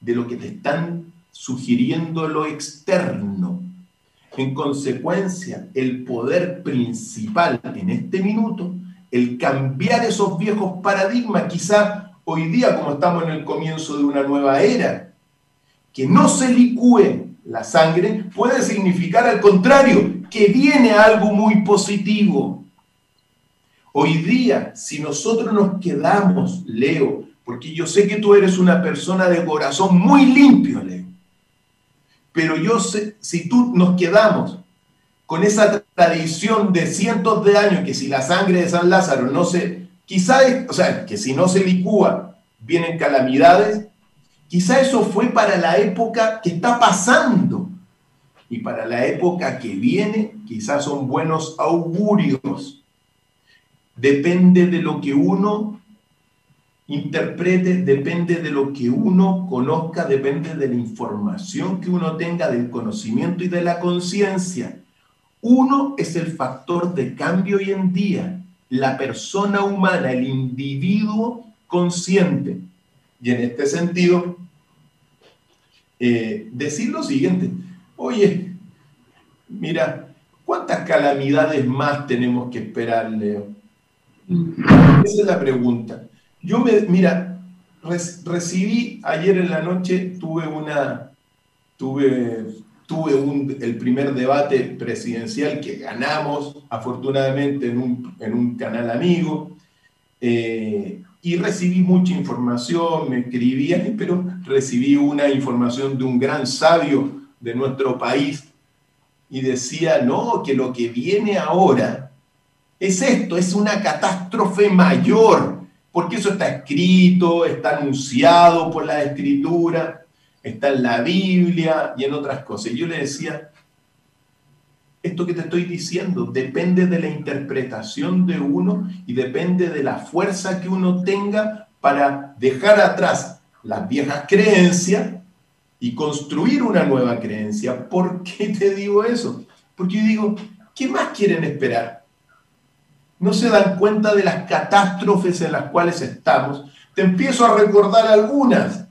de lo que te están sugiriendo lo externo. En consecuencia, el poder principal en este minuto, el cambiar esos viejos paradigmas, quizá hoy día como estamos en el comienzo de una nueva era, que no se licúe la sangre, puede significar al contrario, que viene algo muy positivo. Hoy día, si nosotros nos quedamos, Leo, porque yo sé que tú eres una persona de corazón muy limpio, Leo, pero yo sé, si tú nos quedamos con esa tradición de cientos de años, que si la sangre de San Lázaro no se, quizá, o sea, que si no se licúa, vienen calamidades, quizá eso fue para la época que está pasando. Y para la época que viene, quizás son buenos augurios. Depende de lo que uno interprete depende de lo que uno conozca, depende de la información que uno tenga, del conocimiento y de la conciencia. Uno es el factor de cambio hoy en día, la persona humana, el individuo consciente. Y en este sentido, eh, decir lo siguiente, oye, mira, ¿cuántas calamidades más tenemos que esperar, Leo? Esa es la pregunta. Yo me, mira, recibí ayer en la noche, tuve una, tuve, tuve un, el primer debate presidencial que ganamos, afortunadamente, en un, en un canal amigo, eh, y recibí mucha información, me escribían, pero recibí una información de un gran sabio de nuestro país, y decía, no, que lo que viene ahora es esto, es una catástrofe mayor porque eso está escrito, está anunciado por la escritura, está en la Biblia y en otras cosas. Y yo le decía, esto que te estoy diciendo depende de la interpretación de uno y depende de la fuerza que uno tenga para dejar atrás las viejas creencias y construir una nueva creencia. ¿Por qué te digo eso? Porque yo digo, ¿qué más quieren esperar? No se dan cuenta de las catástrofes en las cuales estamos. Te empiezo a recordar algunas.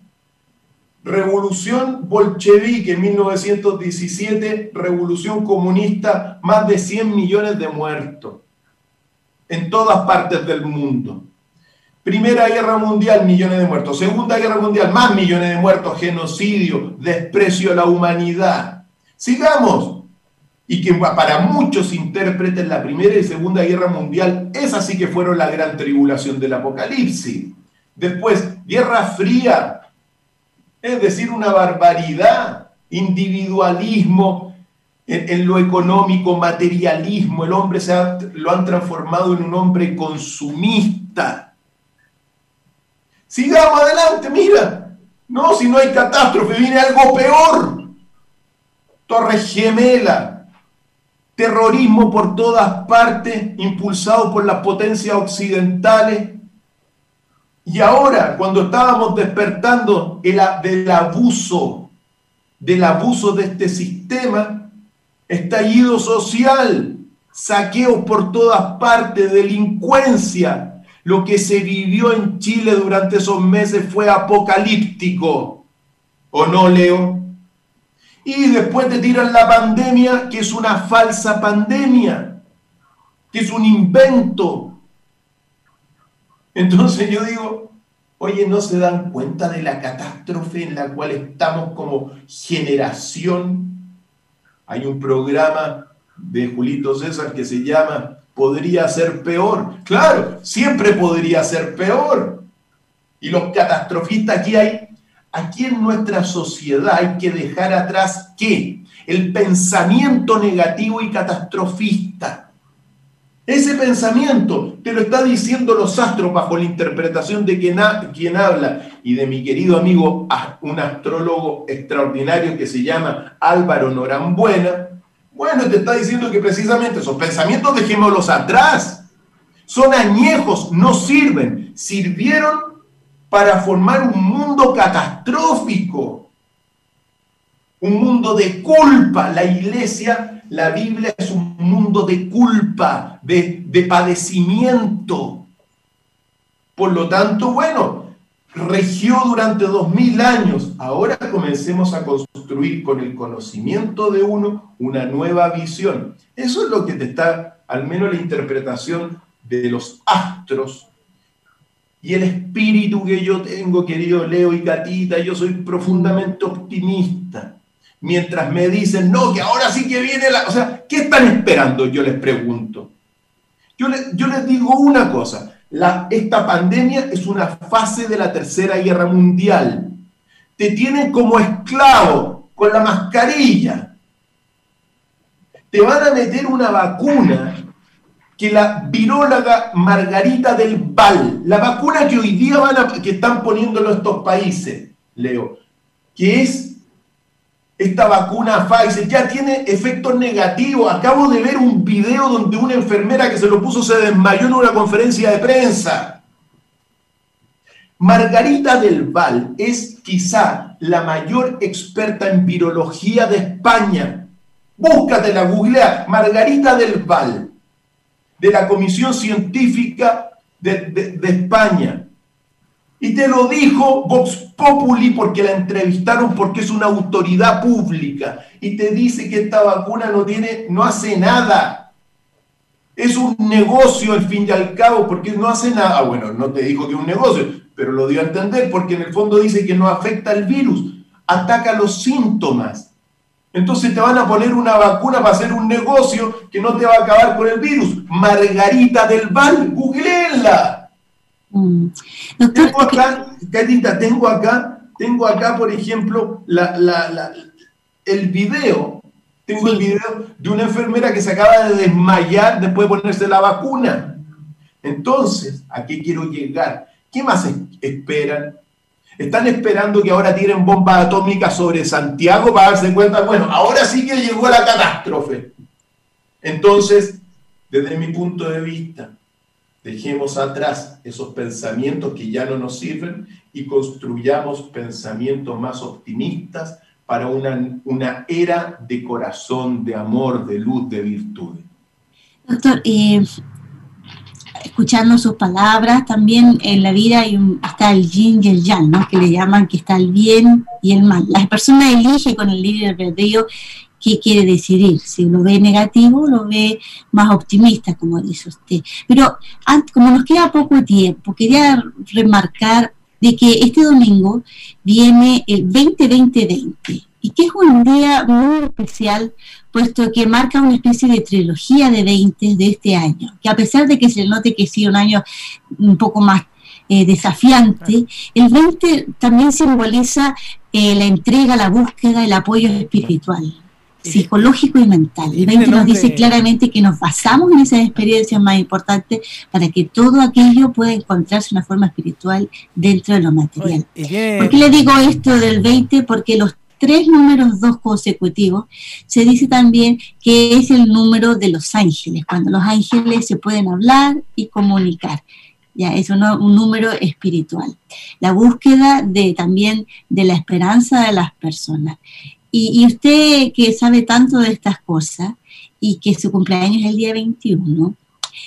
Revolución bolchevique en 1917, revolución comunista, más de 100 millones de muertos en todas partes del mundo. Primera Guerra Mundial, millones de muertos. Segunda Guerra Mundial, más millones de muertos, genocidio, desprecio a la humanidad. Sigamos, y que para muchos intérpretes la Primera y Segunda Guerra Mundial, esas sí que fueron la gran tribulación del Apocalipsis. Después, Guerra Fría, es decir, una barbaridad, individualismo en, lo económico, materialismo, el hombre se lo han transformado en un hombre consumista. Sigamos adelante, mira, no, si no hay catástrofe, viene algo peor. Torre Gemela, terrorismo por todas partes, impulsado por las potencias occidentales. Y ahora, cuando estábamos despertando el, del abuso, del abuso de este sistema, estallido social, saqueos por todas partes, delincuencia, lo que se vivió en Chile durante esos meses fue apocalíptico. ¿O no, Leo? Y después te tiran la pandemia, que es una falsa pandemia, que es un invento. Entonces yo digo, oye, ¿no se dan cuenta de la catástrofe en la cual estamos como generación? Hay un programa de Julito César que se llama Podría ser peor. Claro, siempre podría ser peor. Y los catastrofistas aquí hay Aquí en nuestra sociedad hay que dejar atrás qué? El pensamiento negativo y catastrofista. Ese pensamiento te lo está diciendo los astros bajo la interpretación de quien, quien habla y de mi querido amigo, un astrólogo extraordinario que se llama Álvaro Norambuena. Bueno, te está diciendo que precisamente esos pensamientos dejémoslos atrás. Son añejos, no sirven. Sirvieron para formar un mundo catastrófico, un mundo de culpa. La iglesia, la Biblia es un mundo de culpa, de, padecimiento. Por lo tanto, bueno, regió durante dos mil años. Ahora comencemos a construir con el conocimiento de uno una nueva visión. Eso es lo que te está, al menos la interpretación de los astros y el espíritu que yo tengo, querido Leo y Catita, yo soy profundamente optimista. Mientras me dicen, no, que ahora sí que viene la... O sea, ¿qué están esperando? Yo les pregunto. Yo, les digo una cosa, esta pandemia es una fase de la Tercera Guerra Mundial. Te tienen como esclavo con la mascarilla. Te van a meter una vacuna que la viróloga Margarita del Val, la vacuna que hoy día van a, que están poniéndolo estos países, Leo, que es esta vacuna Pfizer, ya tiene efectos negativos. Acabo de ver un video donde una enfermera que se lo puso se desmayó en una conferencia de prensa. Margarita del Val es quizá la mayor experta en virología de España. Búscatela, googlea. Margarita del Val de la Comisión Científica de, España. Y te lo dijo Vox Populi porque la entrevistaron porque es una autoridad pública y te dice que esta vacuna no tiene, no hace nada. Es un negocio al fin y al cabo porque no hace nada. Ah, bueno, no te dijo que es un negocio, pero lo dio a entender porque en el fondo dice que no afecta al virus, ataca los síntomas. Entonces te van a poner una vacuna para hacer un negocio que no te va a acabar con el virus. Margarita del Val, googleenla. Mm. Tengo acá, tengo acá, tengo acá, por ejemplo, el video. Tengo el video de una enfermera que se acaba de desmayar después de ponerse la vacuna. Entonces, ¿a qué quiero llegar? ¿Qué más esperan? Están esperando que ahora tiren bombas atómicas sobre Santiago para darse cuenta, bueno, ahora sí que llegó la catástrofe. Entonces, desde mi punto de vista, dejemos atrás esos pensamientos que ya no nos sirven y construyamos pensamientos más optimistas para una, una era de corazón, de amor, de luz, de virtud. Doctor, eh, escuchando sus palabras, también en la vida hay un, está el yin y el yang, ¿no? que le llaman que está el bien y el mal. Las personas eligen con el libre albedrío qué quiere decidir, si lo ve negativo lo ve más optimista, como dice usted. Pero como nos queda poco tiempo, quería remarcar de que este domingo viene el 2020 y que es un día muy especial puesto que marca una especie de trilogía de 20 de este año, que a pesar de que se note que sí un año un poco más eh, desafiante, el 20 también simboliza eh, la entrega, la búsqueda, el apoyo espiritual psicológico y mental. El 20 nos dice claramente que nos basamos en esas experiencias más importantes para que todo aquello pueda encontrarse una forma espiritual dentro de lo material. ¿Por qué le digo esto del 20? Porque los tres números dos consecutivos, se dice también que es el número de los ángeles, cuando los ángeles se pueden hablar y comunicar. Ya, es un, número espiritual. La búsqueda de también de la esperanza de las personas. Y, y, usted que sabe tanto de estas cosas y que su cumpleaños es el día 21,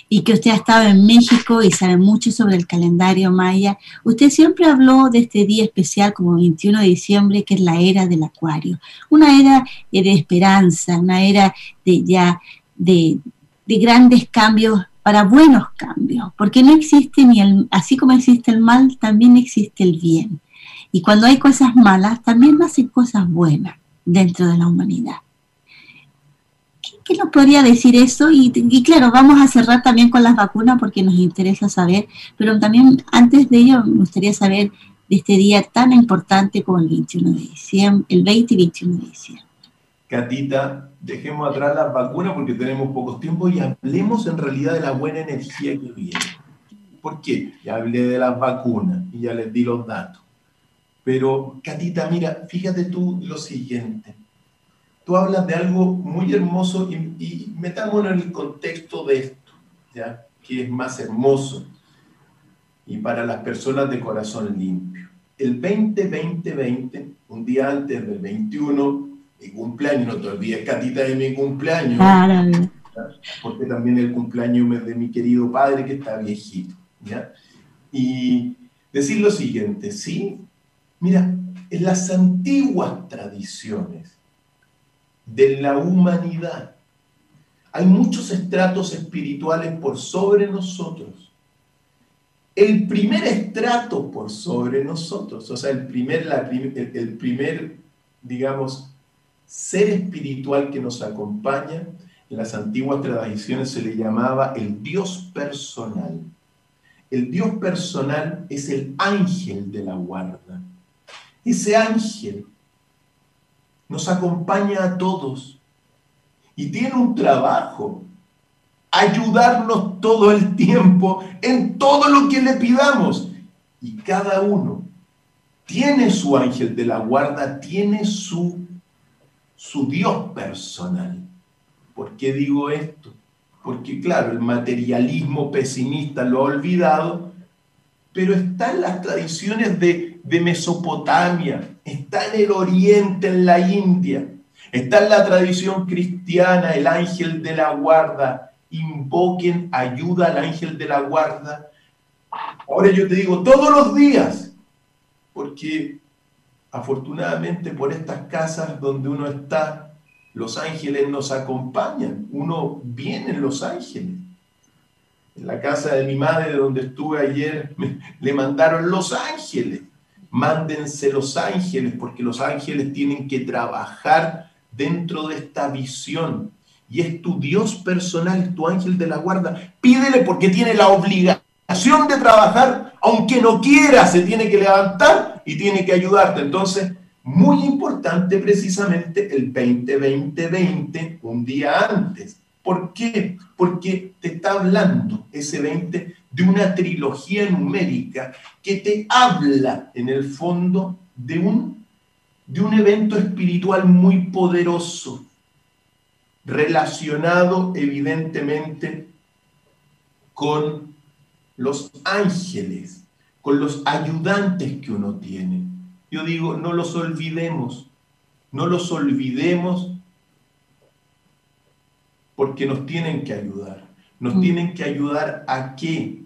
y que usted ha estado en México y sabe mucho sobre el calendario maya. Usted siempre habló de este día especial como 21 de diciembre, que es la era del acuario, una era de esperanza, una era de ya de, de grandes cambios para buenos cambios, porque no existe ni el, así como existe el mal, también existe el bien. Y cuando hay cosas malas, también nacen cosas buenas dentro de la humanidad. ¿Qué nos podría decir eso? Y, claro, vamos a cerrar también con las vacunas porque nos interesa saber, pero también antes de ello me gustaría saber de este día tan importante como el 21 de diciembre, el 20 y 21 de diciembre. Catita, dejemos atrás las vacunas porque tenemos poco tiempo y hablemos en realidad de la buena energía que viene. ¿Por qué? Ya hablé de las vacunas y ya les di los datos. Pero, Catita, mira, fíjate tú lo siguiente tú hablas de algo muy hermoso y, metámonos en el contexto de esto, ¿ya? que es más hermoso y para las personas de corazón limpio. El 20-20-20, un día antes del 21, mi cumpleaños, no te olvides, Catita, de mi cumpleaños, porque también el cumpleaños de mi querido padre que está viejito. ¿ya? Y decir lo siguiente, ¿sí? Mira, en las antiguas tradiciones de la humanidad hay muchos estratos espirituales por sobre nosotros. El primer estrato por sobre nosotros, o sea, el primer, el primer, digamos, ser espiritual que nos acompaña, en las antiguas tradiciones se le llamaba el Dios personal. El Dios personal es el ángel de la guarda. Ese ángel nos acompaña a todos y tiene un trabajo, ayudarnos todo el tiempo en todo lo que le pidamos. Y cada uno tiene su ángel de la guarda, tiene su, su Dios personal. ¿Por qué digo esto? Porque claro, el materialismo pesimista lo ha olvidado, pero está en las tradiciones de, de Mesopotamia, está en el oriente, en la India, está en la tradición cristiana, el ángel de la guarda, invoquen ayuda al ángel de la guarda. Ahora yo te digo, todos los días, porque afortunadamente por estas casas donde uno está, los ángeles nos acompañan, uno viene en los ángeles. La casa de mi madre, donde estuve ayer, le mandaron los ángeles. Mándense los ángeles, porque los ángeles tienen que trabajar dentro de esta visión. Y es tu Dios personal, tu ángel de la guarda. Pídele porque tiene la obligación de trabajar, aunque no quiera, se tiene que levantar y tiene que ayudarte. Entonces, muy importante precisamente el 20-20-20, un día antes. ¿Por qué? Porque te está hablando ese 20 de una trilogía numérica que te habla en el fondo de un, de un evento espiritual muy poderoso, relacionado evidentemente con los ángeles, con los ayudantes que uno tiene. Yo digo, no los olvidemos, no los olvidemos porque nos tienen que ayudar. Nos mm. tienen que ayudar a qué?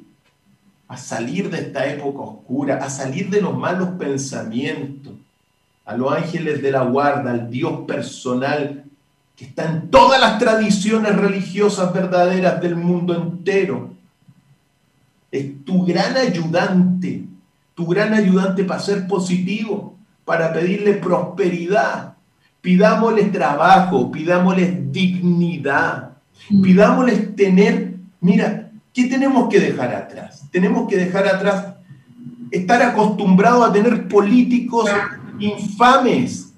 A salir de esta época oscura, a salir de los malos pensamientos, a los ángeles de la guarda, al Dios personal que está en todas las tradiciones religiosas verdaderas del mundo entero. Es tu gran ayudante tu gran ayudante para ser positivo, para pedirle prosperidad. Pidámosle trabajo, pidámosle dignidad, mm. pidámosles tener, mira, ¿qué tenemos que dejar atrás? Tenemos que dejar atrás estar acostumbrados a tener políticos infames.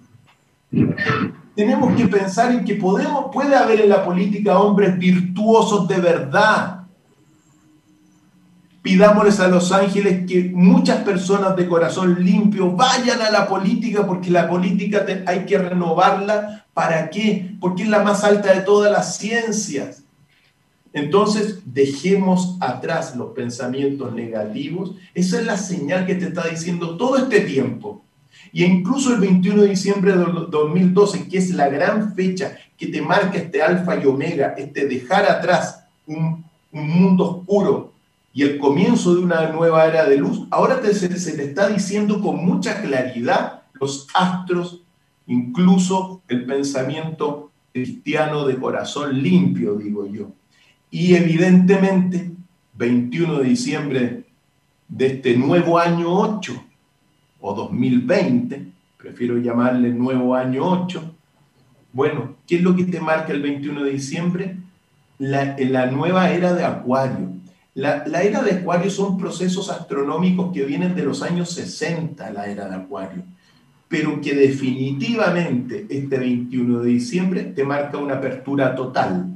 Tenemos que pensar en que podemos, puede haber en la política hombres virtuosos de verdad, Pidámosles a los ángeles que muchas personas de corazón limpio vayan a la política, porque la política hay que renovarla. ¿Para qué? Porque es la más alta de todas las ciencias. Entonces, dejemos atrás los pensamientos negativos. Esa es la señal que te está diciendo todo este tiempo. Y incluso el 21 de diciembre de 2012, que es la gran fecha que te marca este alfa y omega, este dejar atrás un, un mundo oscuro, y el comienzo de una nueva era de luz, ahora se, se te está diciendo con mucha claridad los astros, incluso el pensamiento cristiano de corazón limpio, digo yo. Y evidentemente, 21 de diciembre de este nuevo año 8, o 2020, prefiero llamarle nuevo año 8, bueno, ¿qué es lo que te marca el 21 de diciembre? La, la nueva era de Acuario. La, era de Acuario son procesos astronómicos que vienen de los años 60, la era de Acuario, pero que definitivamente este 21 de diciembre te marca una apertura total.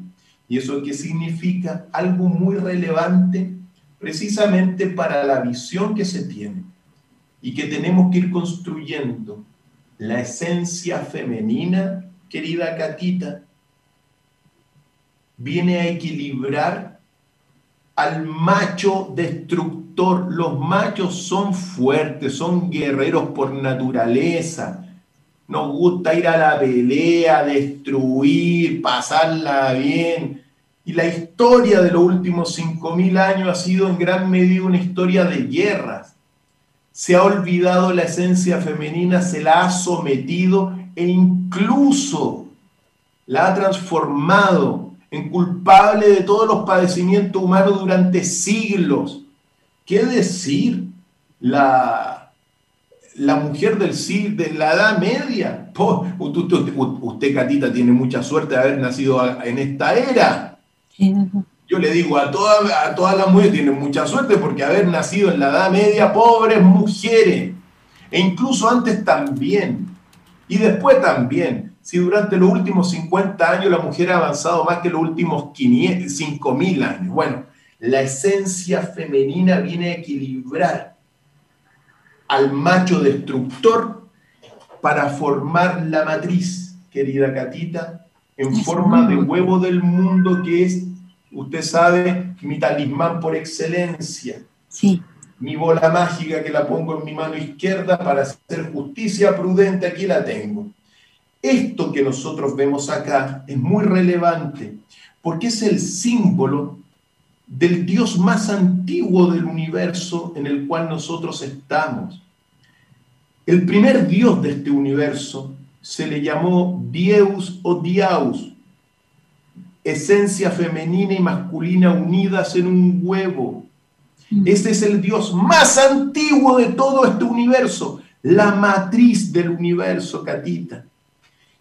¿Y eso qué significa? Algo muy relevante precisamente para la visión que se tiene y que tenemos que ir construyendo. La esencia femenina, querida Catita, viene a equilibrar al macho destructor. Los machos son fuertes, son guerreros por naturaleza. Nos gusta ir a la pelea, destruir, pasarla bien. Y la historia de los últimos 5.000 años ha sido en gran medida una historia de guerras. se ha olvidado la esencia femenina, se la ha sometido e incluso la ha transformado en culpable de todos los padecimientos humanos durante siglos. ¿Qué decir? La, la mujer del de la Edad Media. usted, usted, Catita, tiene mucha suerte de haber nacido en esta era. Yo le digo a todas, a todas las mujeres, tienen mucha suerte porque haber nacido en la Edad Media, pobres mujeres, e incluso antes también, y después también, si durante los últimos 50 años la mujer ha avanzado más que los últimos 5.000 años. Bueno, la esencia femenina viene a equilibrar al macho destructor para formar la matriz, querida Catita, en forma de huevo del mundo que es, usted sabe, mi talismán por excelencia. Sí. Mi bola mágica que la pongo en mi mano izquierda para hacer justicia prudente, aquí la tengo. Esto que nosotros vemos acá es muy relevante porque es el símbolo del Dios más antiguo del universo en el cual nosotros estamos. El primer Dios de este universo se le llamó Dieus o Diaus, esencia femenina y masculina unidas en un huevo. Mm. Ese es el Dios más antiguo de todo este universo, la matriz del universo, Catita.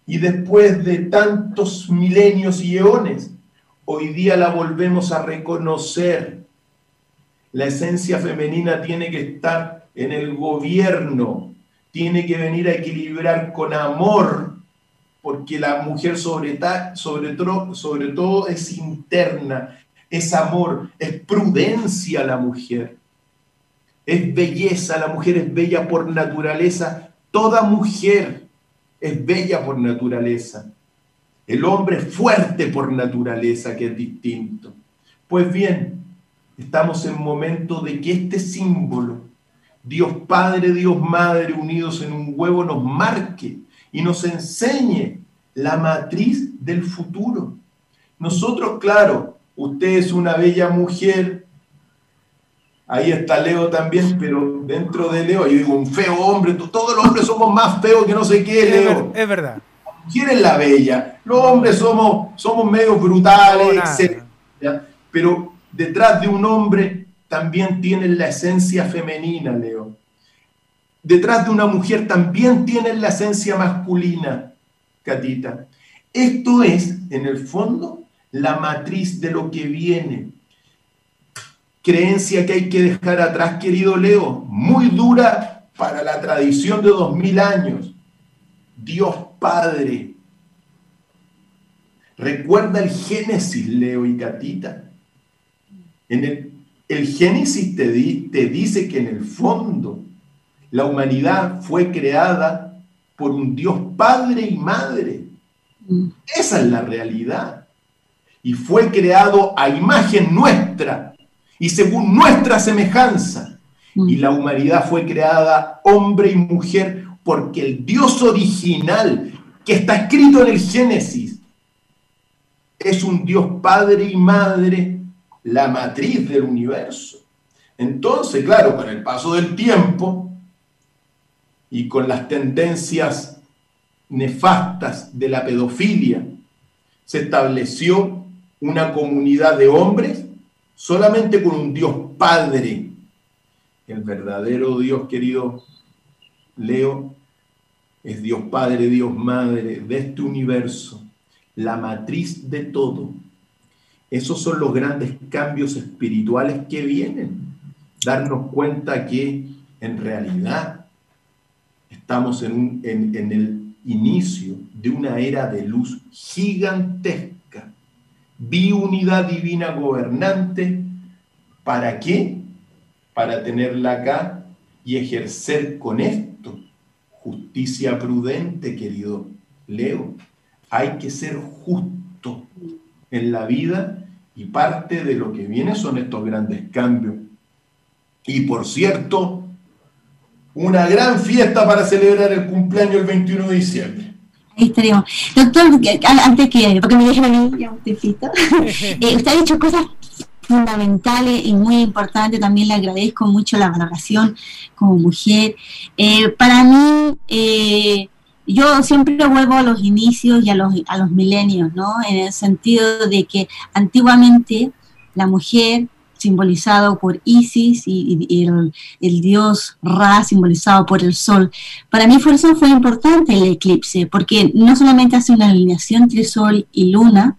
Y después de tantos milenios y eones, hoy día la volvemos a reconocer. La esencia femenina tiene que estar en el gobierno, tiene que venir a equilibrar con amor, porque la mujer sobre, sobre, sobre todo es interna, es amor, es prudencia la mujer, es belleza, la mujer es bella por naturaleza, toda mujer es bella por naturaleza. El hombre es fuerte por naturaleza, que es distinto. Pues bien, estamos en momento de que este símbolo, Dios Padre, Dios Madre, unidos en un huevo, nos marque y nos enseñe la matriz del futuro. Nosotros, claro, usted es una bella mujer, Ahí está Leo también, pero dentro de Leo, yo digo, un feo hombre, todos los hombres somos más feos que no sé qué, Leo. Es verdad. ¿Quién es la bella? Los hombres somos, somos medio brutales, etc. Pero detrás de un hombre también tienen la esencia femenina, Leo. Detrás de una mujer también tienen la esencia masculina, Catita. Esto es, en el fondo, la matriz de lo que viene creencia que hay que dejar atrás, querido Leo, muy dura para la tradición de dos mil años. Dios Padre. Recuerda el Génesis, Leo y Catita. En el, el Génesis te, te dice que en el fondo la humanidad fue creada por un Dios Padre y Madre. Mm. Esa es la realidad. Y fue creado a imagen nuestra, y según nuestra semejanza. Y la humanidad fue creada hombre y mujer porque el Dios original que está escrito en el Génesis es un Dios Padre y Madre, la matriz del universo. Entonces, claro, con el paso del tiempo y con las tendencias nefastas de la pedofilia, se estableció una comunidad de hombres solamente con un Dios Padre, el verdadero Dios querido Leo, es Dios Padre, Dios Madre de este universo, la matriz de todo. Esos son los grandes cambios espirituales que vienen. Darnos cuenta que en realidad estamos en, el inicio de una era de luz gigantesca unidad divina gobernante. ¿Para qué? Para tenerla acá y ejercer con esto justicia prudente, querido Leo. Hay que ser justo en la vida y parte de lo que viene son estos grandes cambios. Y por cierto, una gran fiesta para celebrar el cumpleaños el 21 de diciembre. Ahí estaríamos. Doctor, antes que, porque me dejen a mí ya un eh, usted ha dicho cosas fundamentales y muy importantes. También le agradezco mucho la valoración como mujer. Eh, para mí, eh, yo siempre vuelvo a los inicios y a los, a los milenios, ¿no? En el sentido de que antiguamente la mujer simbolizado por Isis y, el, dios Ra simbolizado por el sol. Para mí por eso fue importante el eclipse, porque no solamente hace una alineación entre sol y luna,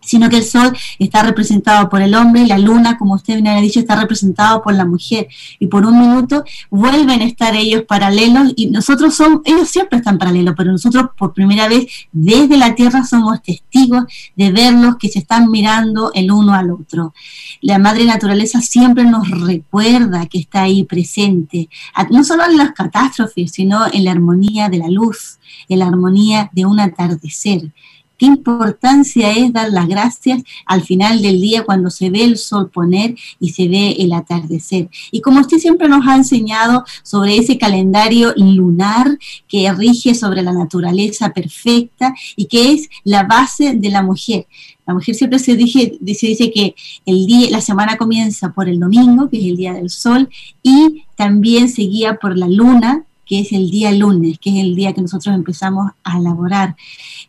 sino que el sol está representado por el hombre la luna, como usted bien ha dicho, está representado por la mujer. Y por un minuto vuelven a estar ellos paralelos y nosotros somos, ellos siempre están paralelos, pero nosotros por primera vez desde la Tierra somos testigos de verlos que se están mirando el uno al otro. La madre naturaleza siempre nos recuerda que está ahí presente, no solo en las catástrofes, sino en la armonía de la luz, en la armonía de un atardecer qué importancia es dar las gracias al final del día cuando se ve el sol poner y se ve el atardecer. Y como usted siempre nos ha enseñado sobre ese calendario lunar que rige sobre la naturaleza perfecta y que es la base de la mujer. La mujer siempre se dice, dice que el día, la semana comienza por el domingo, que es el día del sol, y también se guía por la luna, que es el día lunes, que es el día que nosotros empezamos a elaborar.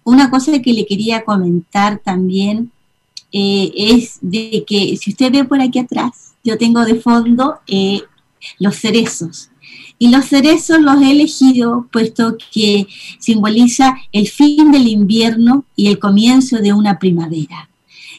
Una cosa que le quería comentar también eh, es de que si usted ve por aquí atrás, yo tengo de fondo eh, los cerezos. Y los cerezos los he elegido puesto que simboliza el fin del invierno y el comienzo de una primavera.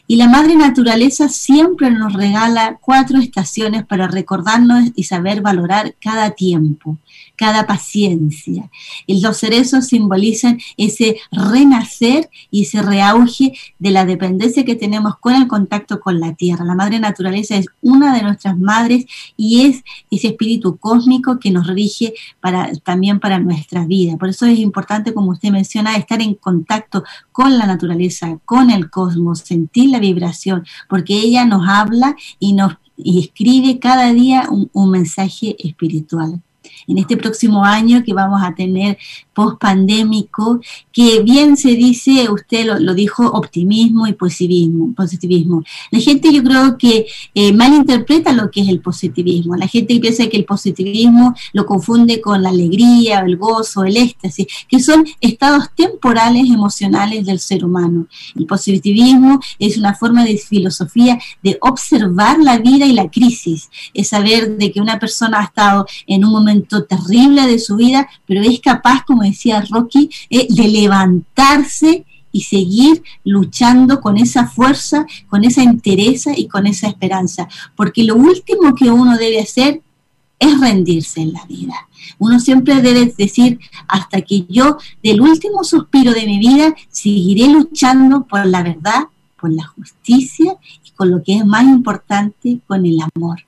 Y la madre naturaleza siempre nos regala cuatro estaciones para recordarnos y saber valorar cada tiempo cada paciencia. Los cerezos simbolizan ese renacer y ese reauge de la dependencia que tenemos con el contacto con la tierra. La madre naturaleza es una de nuestras madres y es ese espíritu cósmico que nos rige para, también para nuestra vida. Por eso es importante, como usted menciona, estar en contacto con la naturaleza, con el cosmos, sentir la vibración, porque ella nos habla y nos y escribe cada día un mensaje espiritual en este próximo año que vamos a tener post-pandémico, que bien se dice, usted lo, dijo, optimismo y positivismo, positivismo. La gente yo creo que eh, malinterpreta lo que es el positivismo. La gente piensa que el positivismo lo confunde con la alegría, el gozo, el éxtasis, que son estados temporales emocionales del ser humano. El positivismo es una forma de filosofía de observar la vida y la crisis, es saber de que una persona ha estado en un momento terrible de su vida, pero es capaz, como decía Rocky, eh, de levantarse y seguir luchando con esa fuerza, con esa entereza y con esa esperanza. Porque lo último que uno debe hacer es rendirse en la vida. Uno siempre debe decir, hasta que yo, del último suspiro de mi vida, seguiré luchando por la verdad, por la justicia y con lo que es más importante, con el amor.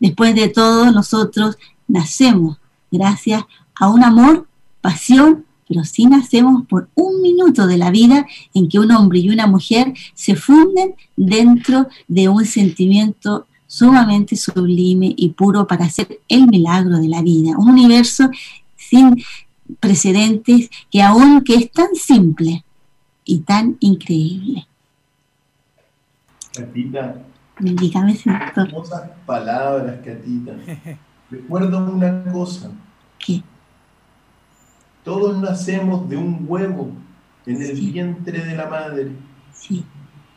Después de todo, nosotros nacemos gracias a un amor, pasión, pero sí nacemos por un minuto de la vida en que un hombre y una mujer se funden dentro de un sentimiento sumamente sublime y puro para hacer el milagro de la vida. Un universo sin precedentes que aún que es tan simple y tan increíble. Catita. Dígame, Hermosas palabras, Catita. Recuerdo una cosa. Todos nacemos de un huevo en el vientre de la madre. Sí.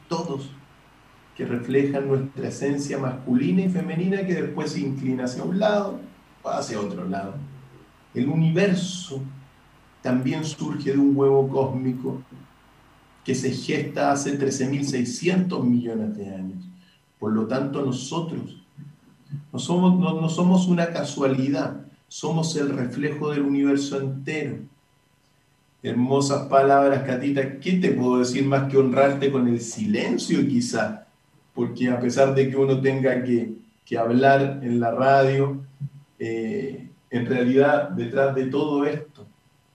Todos. Que reflejan nuestra esencia masculina y femenina que después se inclina hacia un lado o hacia otro lado. El universo también surge de un huevo cósmico que se gesta hace 13.600 millones de años. Por lo tanto, nosotros no somos, no, somos una casualidad, somos el reflejo del universo entero. Hermosas palabras, Catita. ¿Qué te puedo decir más que honrarte con el silencio quizá? Porque a pesar de que uno tenga que, hablar en la radio, eh, en realidad detrás de todo esto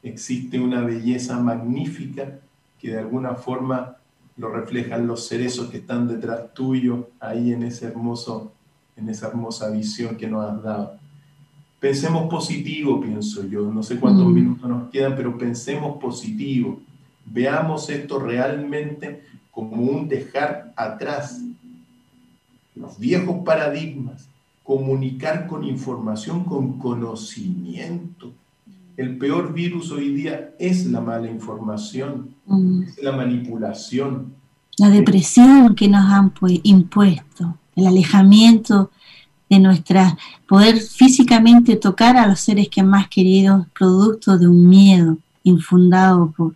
existe una belleza magnífica que de alguna forma lo reflejan los cerezos que están detrás tuyo, ahí en ese hermoso en esa hermosa visión que nos has dado. Pensemos positivo, pienso yo. No sé cuántos mm. minutos nos quedan, pero pensemos positivo. Veamos esto realmente como un dejar atrás. los viejos paradigmas, comunicar con información, con conocimiento. El peor virus hoy día es la mala información, mm. es la manipulación. La depresión que nos han impuesto, el alejamiento de nuestra poder físicamente tocar a los seres que más queridos, producto de un miedo infundado por,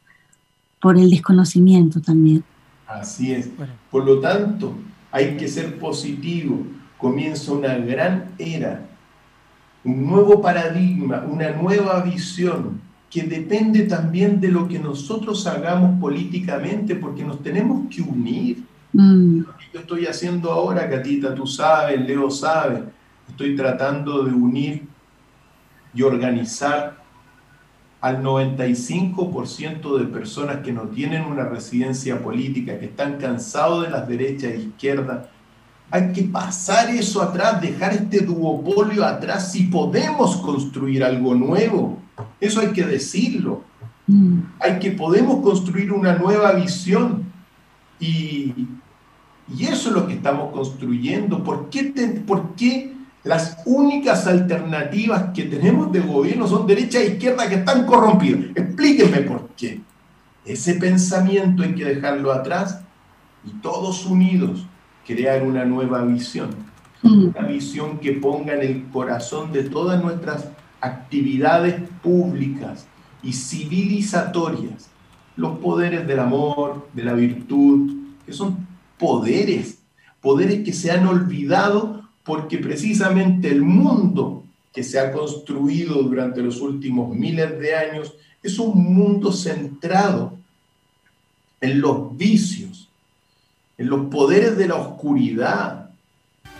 por el desconocimiento también. Así es. Por lo tanto, hay que ser positivo. Comienza una gran era, un nuevo paradigma, una nueva visión que depende también de lo que nosotros hagamos políticamente, porque nos tenemos que unir. Mm. Yo estoy haciendo ahora, Catita, tú sabes, Leo sabe, estoy tratando de unir y organizar al 95% de personas que no tienen una residencia política, que están cansados de las derechas e izquierdas. Hay que pasar eso atrás, dejar este duopolio atrás si podemos construir algo nuevo. Eso hay que decirlo. Mm. Hay que podemos construir una nueva visión y, y eso es lo que estamos construyendo. ¿Por qué, ¿Por qué las únicas alternativas que tenemos de gobierno son derecha e izquierda que están corrompidos. Explíquenme por qué. Ese pensamiento hay que dejarlo atrás y todos unidos crear una nueva visión. Mm. Una visión que ponga en el corazón de todas nuestras actividades públicas y civilizatorias los poderes del amor, de la virtud, que son poderes, poderes que se han olvidado porque precisamente el mundo que se ha construido durante los últimos miles de años es un mundo centrado en los vicios, en los poderes de la oscuridad.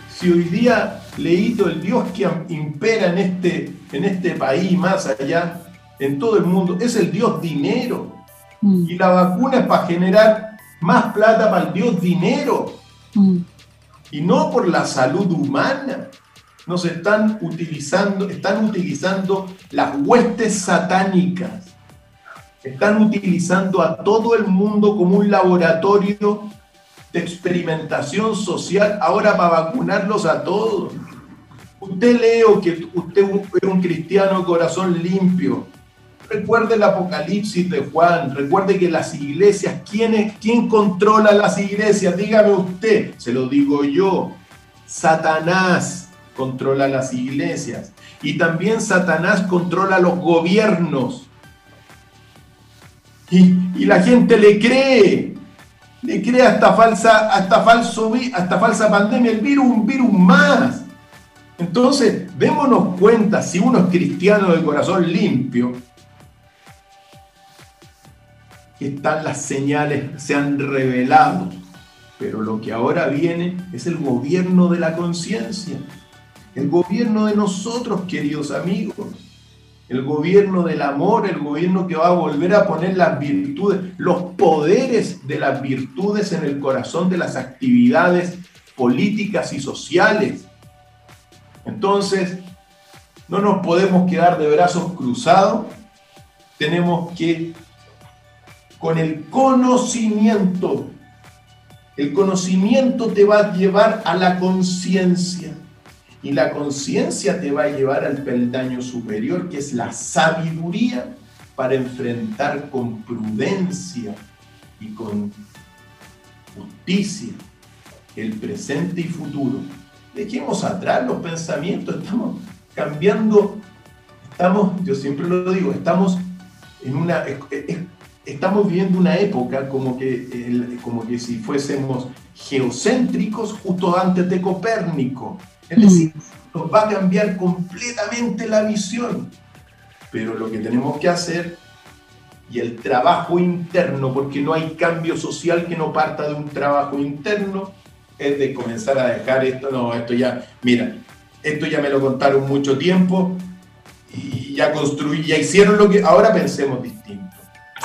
Si hoy día leído el Dios que impera en este, en este país, más allá, en todo el mundo, es el Dios dinero. Mm. Y la vacuna es para generar más plata para el Dios dinero. Mm y no por la salud humana. Nos están utilizando, están utilizando las huestes satánicas. Están utilizando a todo el mundo como un laboratorio de experimentación social ahora para vacunarlos a todos. Usted leo que usted es un cristiano de corazón limpio, Recuerde el Apocalipsis de Juan, recuerde que las iglesias, ¿quién, es, ¿quién controla las iglesias? Dígame usted, se lo digo yo. Satanás controla las iglesias y también Satanás controla los gobiernos. Y, la gente le cree, le cree hasta falsa, hasta falso, hasta falsa pandemia, el virus, un virus más. Entonces, démonos cuenta, si uno es cristiano de corazón limpio, están las señales, se han revelado. Pero lo que ahora viene es el gobierno de la conciencia, el gobierno de nosotros, queridos amigos, el gobierno del amor, el gobierno que va a volver a poner las virtudes, los poderes de las virtudes en el corazón de las actividades políticas y sociales. Entonces, no nos podemos quedar de brazos cruzados, tenemos que con el conocimiento. El conocimiento te va a llevar a la conciencia y la conciencia te va a llevar al peldaño superior, que es la sabiduría para enfrentar con prudencia y con justicia el presente y futuro. Dejemos atrás los pensamientos, estamos cambiando, estamos, yo siempre lo digo, estamos en una, estamos viviendo una época como que, como que si fuésemos geocéntricos justo antes de Copérnico. Es decir, mm. nos va a cambiar completamente la visión. Pero lo que tenemos que hacer y el trabajo interno, porque no hay cambio social que no parta de un trabajo interno, es de comenzar a dejar esto, no, esto ya, mira, esto ya me lo contaron mucho tiempo y ya construí, ya hicieron lo que, ahora pensemos distinto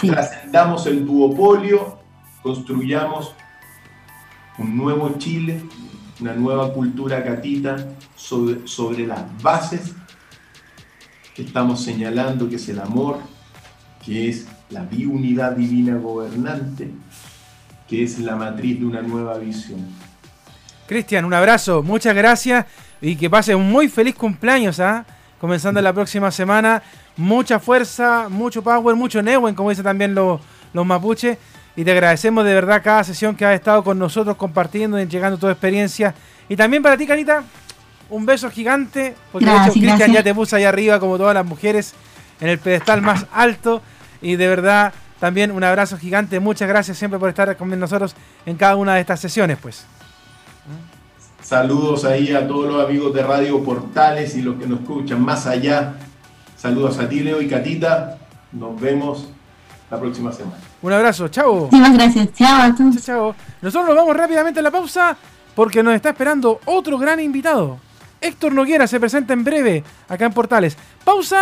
trascendamos el duopolio, construyamos un nuevo Chile, una nueva cultura catita sobre, sobre las bases que estamos señalando, que es el amor, que es la biunidad divina gobernante, que es la matriz de una nueva visión. Cristian, un abrazo, muchas gracias y que pase un muy feliz cumpleaños, ¿ah? Comenzando la próxima semana. Mucha fuerza, mucho power, mucho Neuen, como dicen también los, los mapuches. Y te agradecemos de verdad cada sesión que has estado con nosotros compartiendo y llegando tu experiencia. Y también para ti, Carita, un beso gigante, porque de hecho Cristian ya te puso ahí arriba, como todas las mujeres, en el pedestal más alto. Y de verdad, también un abrazo gigante. Muchas gracias siempre por estar con nosotros en cada una de estas sesiones, pues. Saludos ahí a todos los amigos de Radio Portales y los que nos escuchan más allá. Saludos a ti, Leo y Catita. Nos vemos la próxima semana. Un abrazo, chao. Muchas gracias, chao Chao. Nosotros nos vamos rápidamente a la pausa porque nos está esperando otro gran invitado. Héctor Noguera se presenta en breve acá en Portales. Pausa.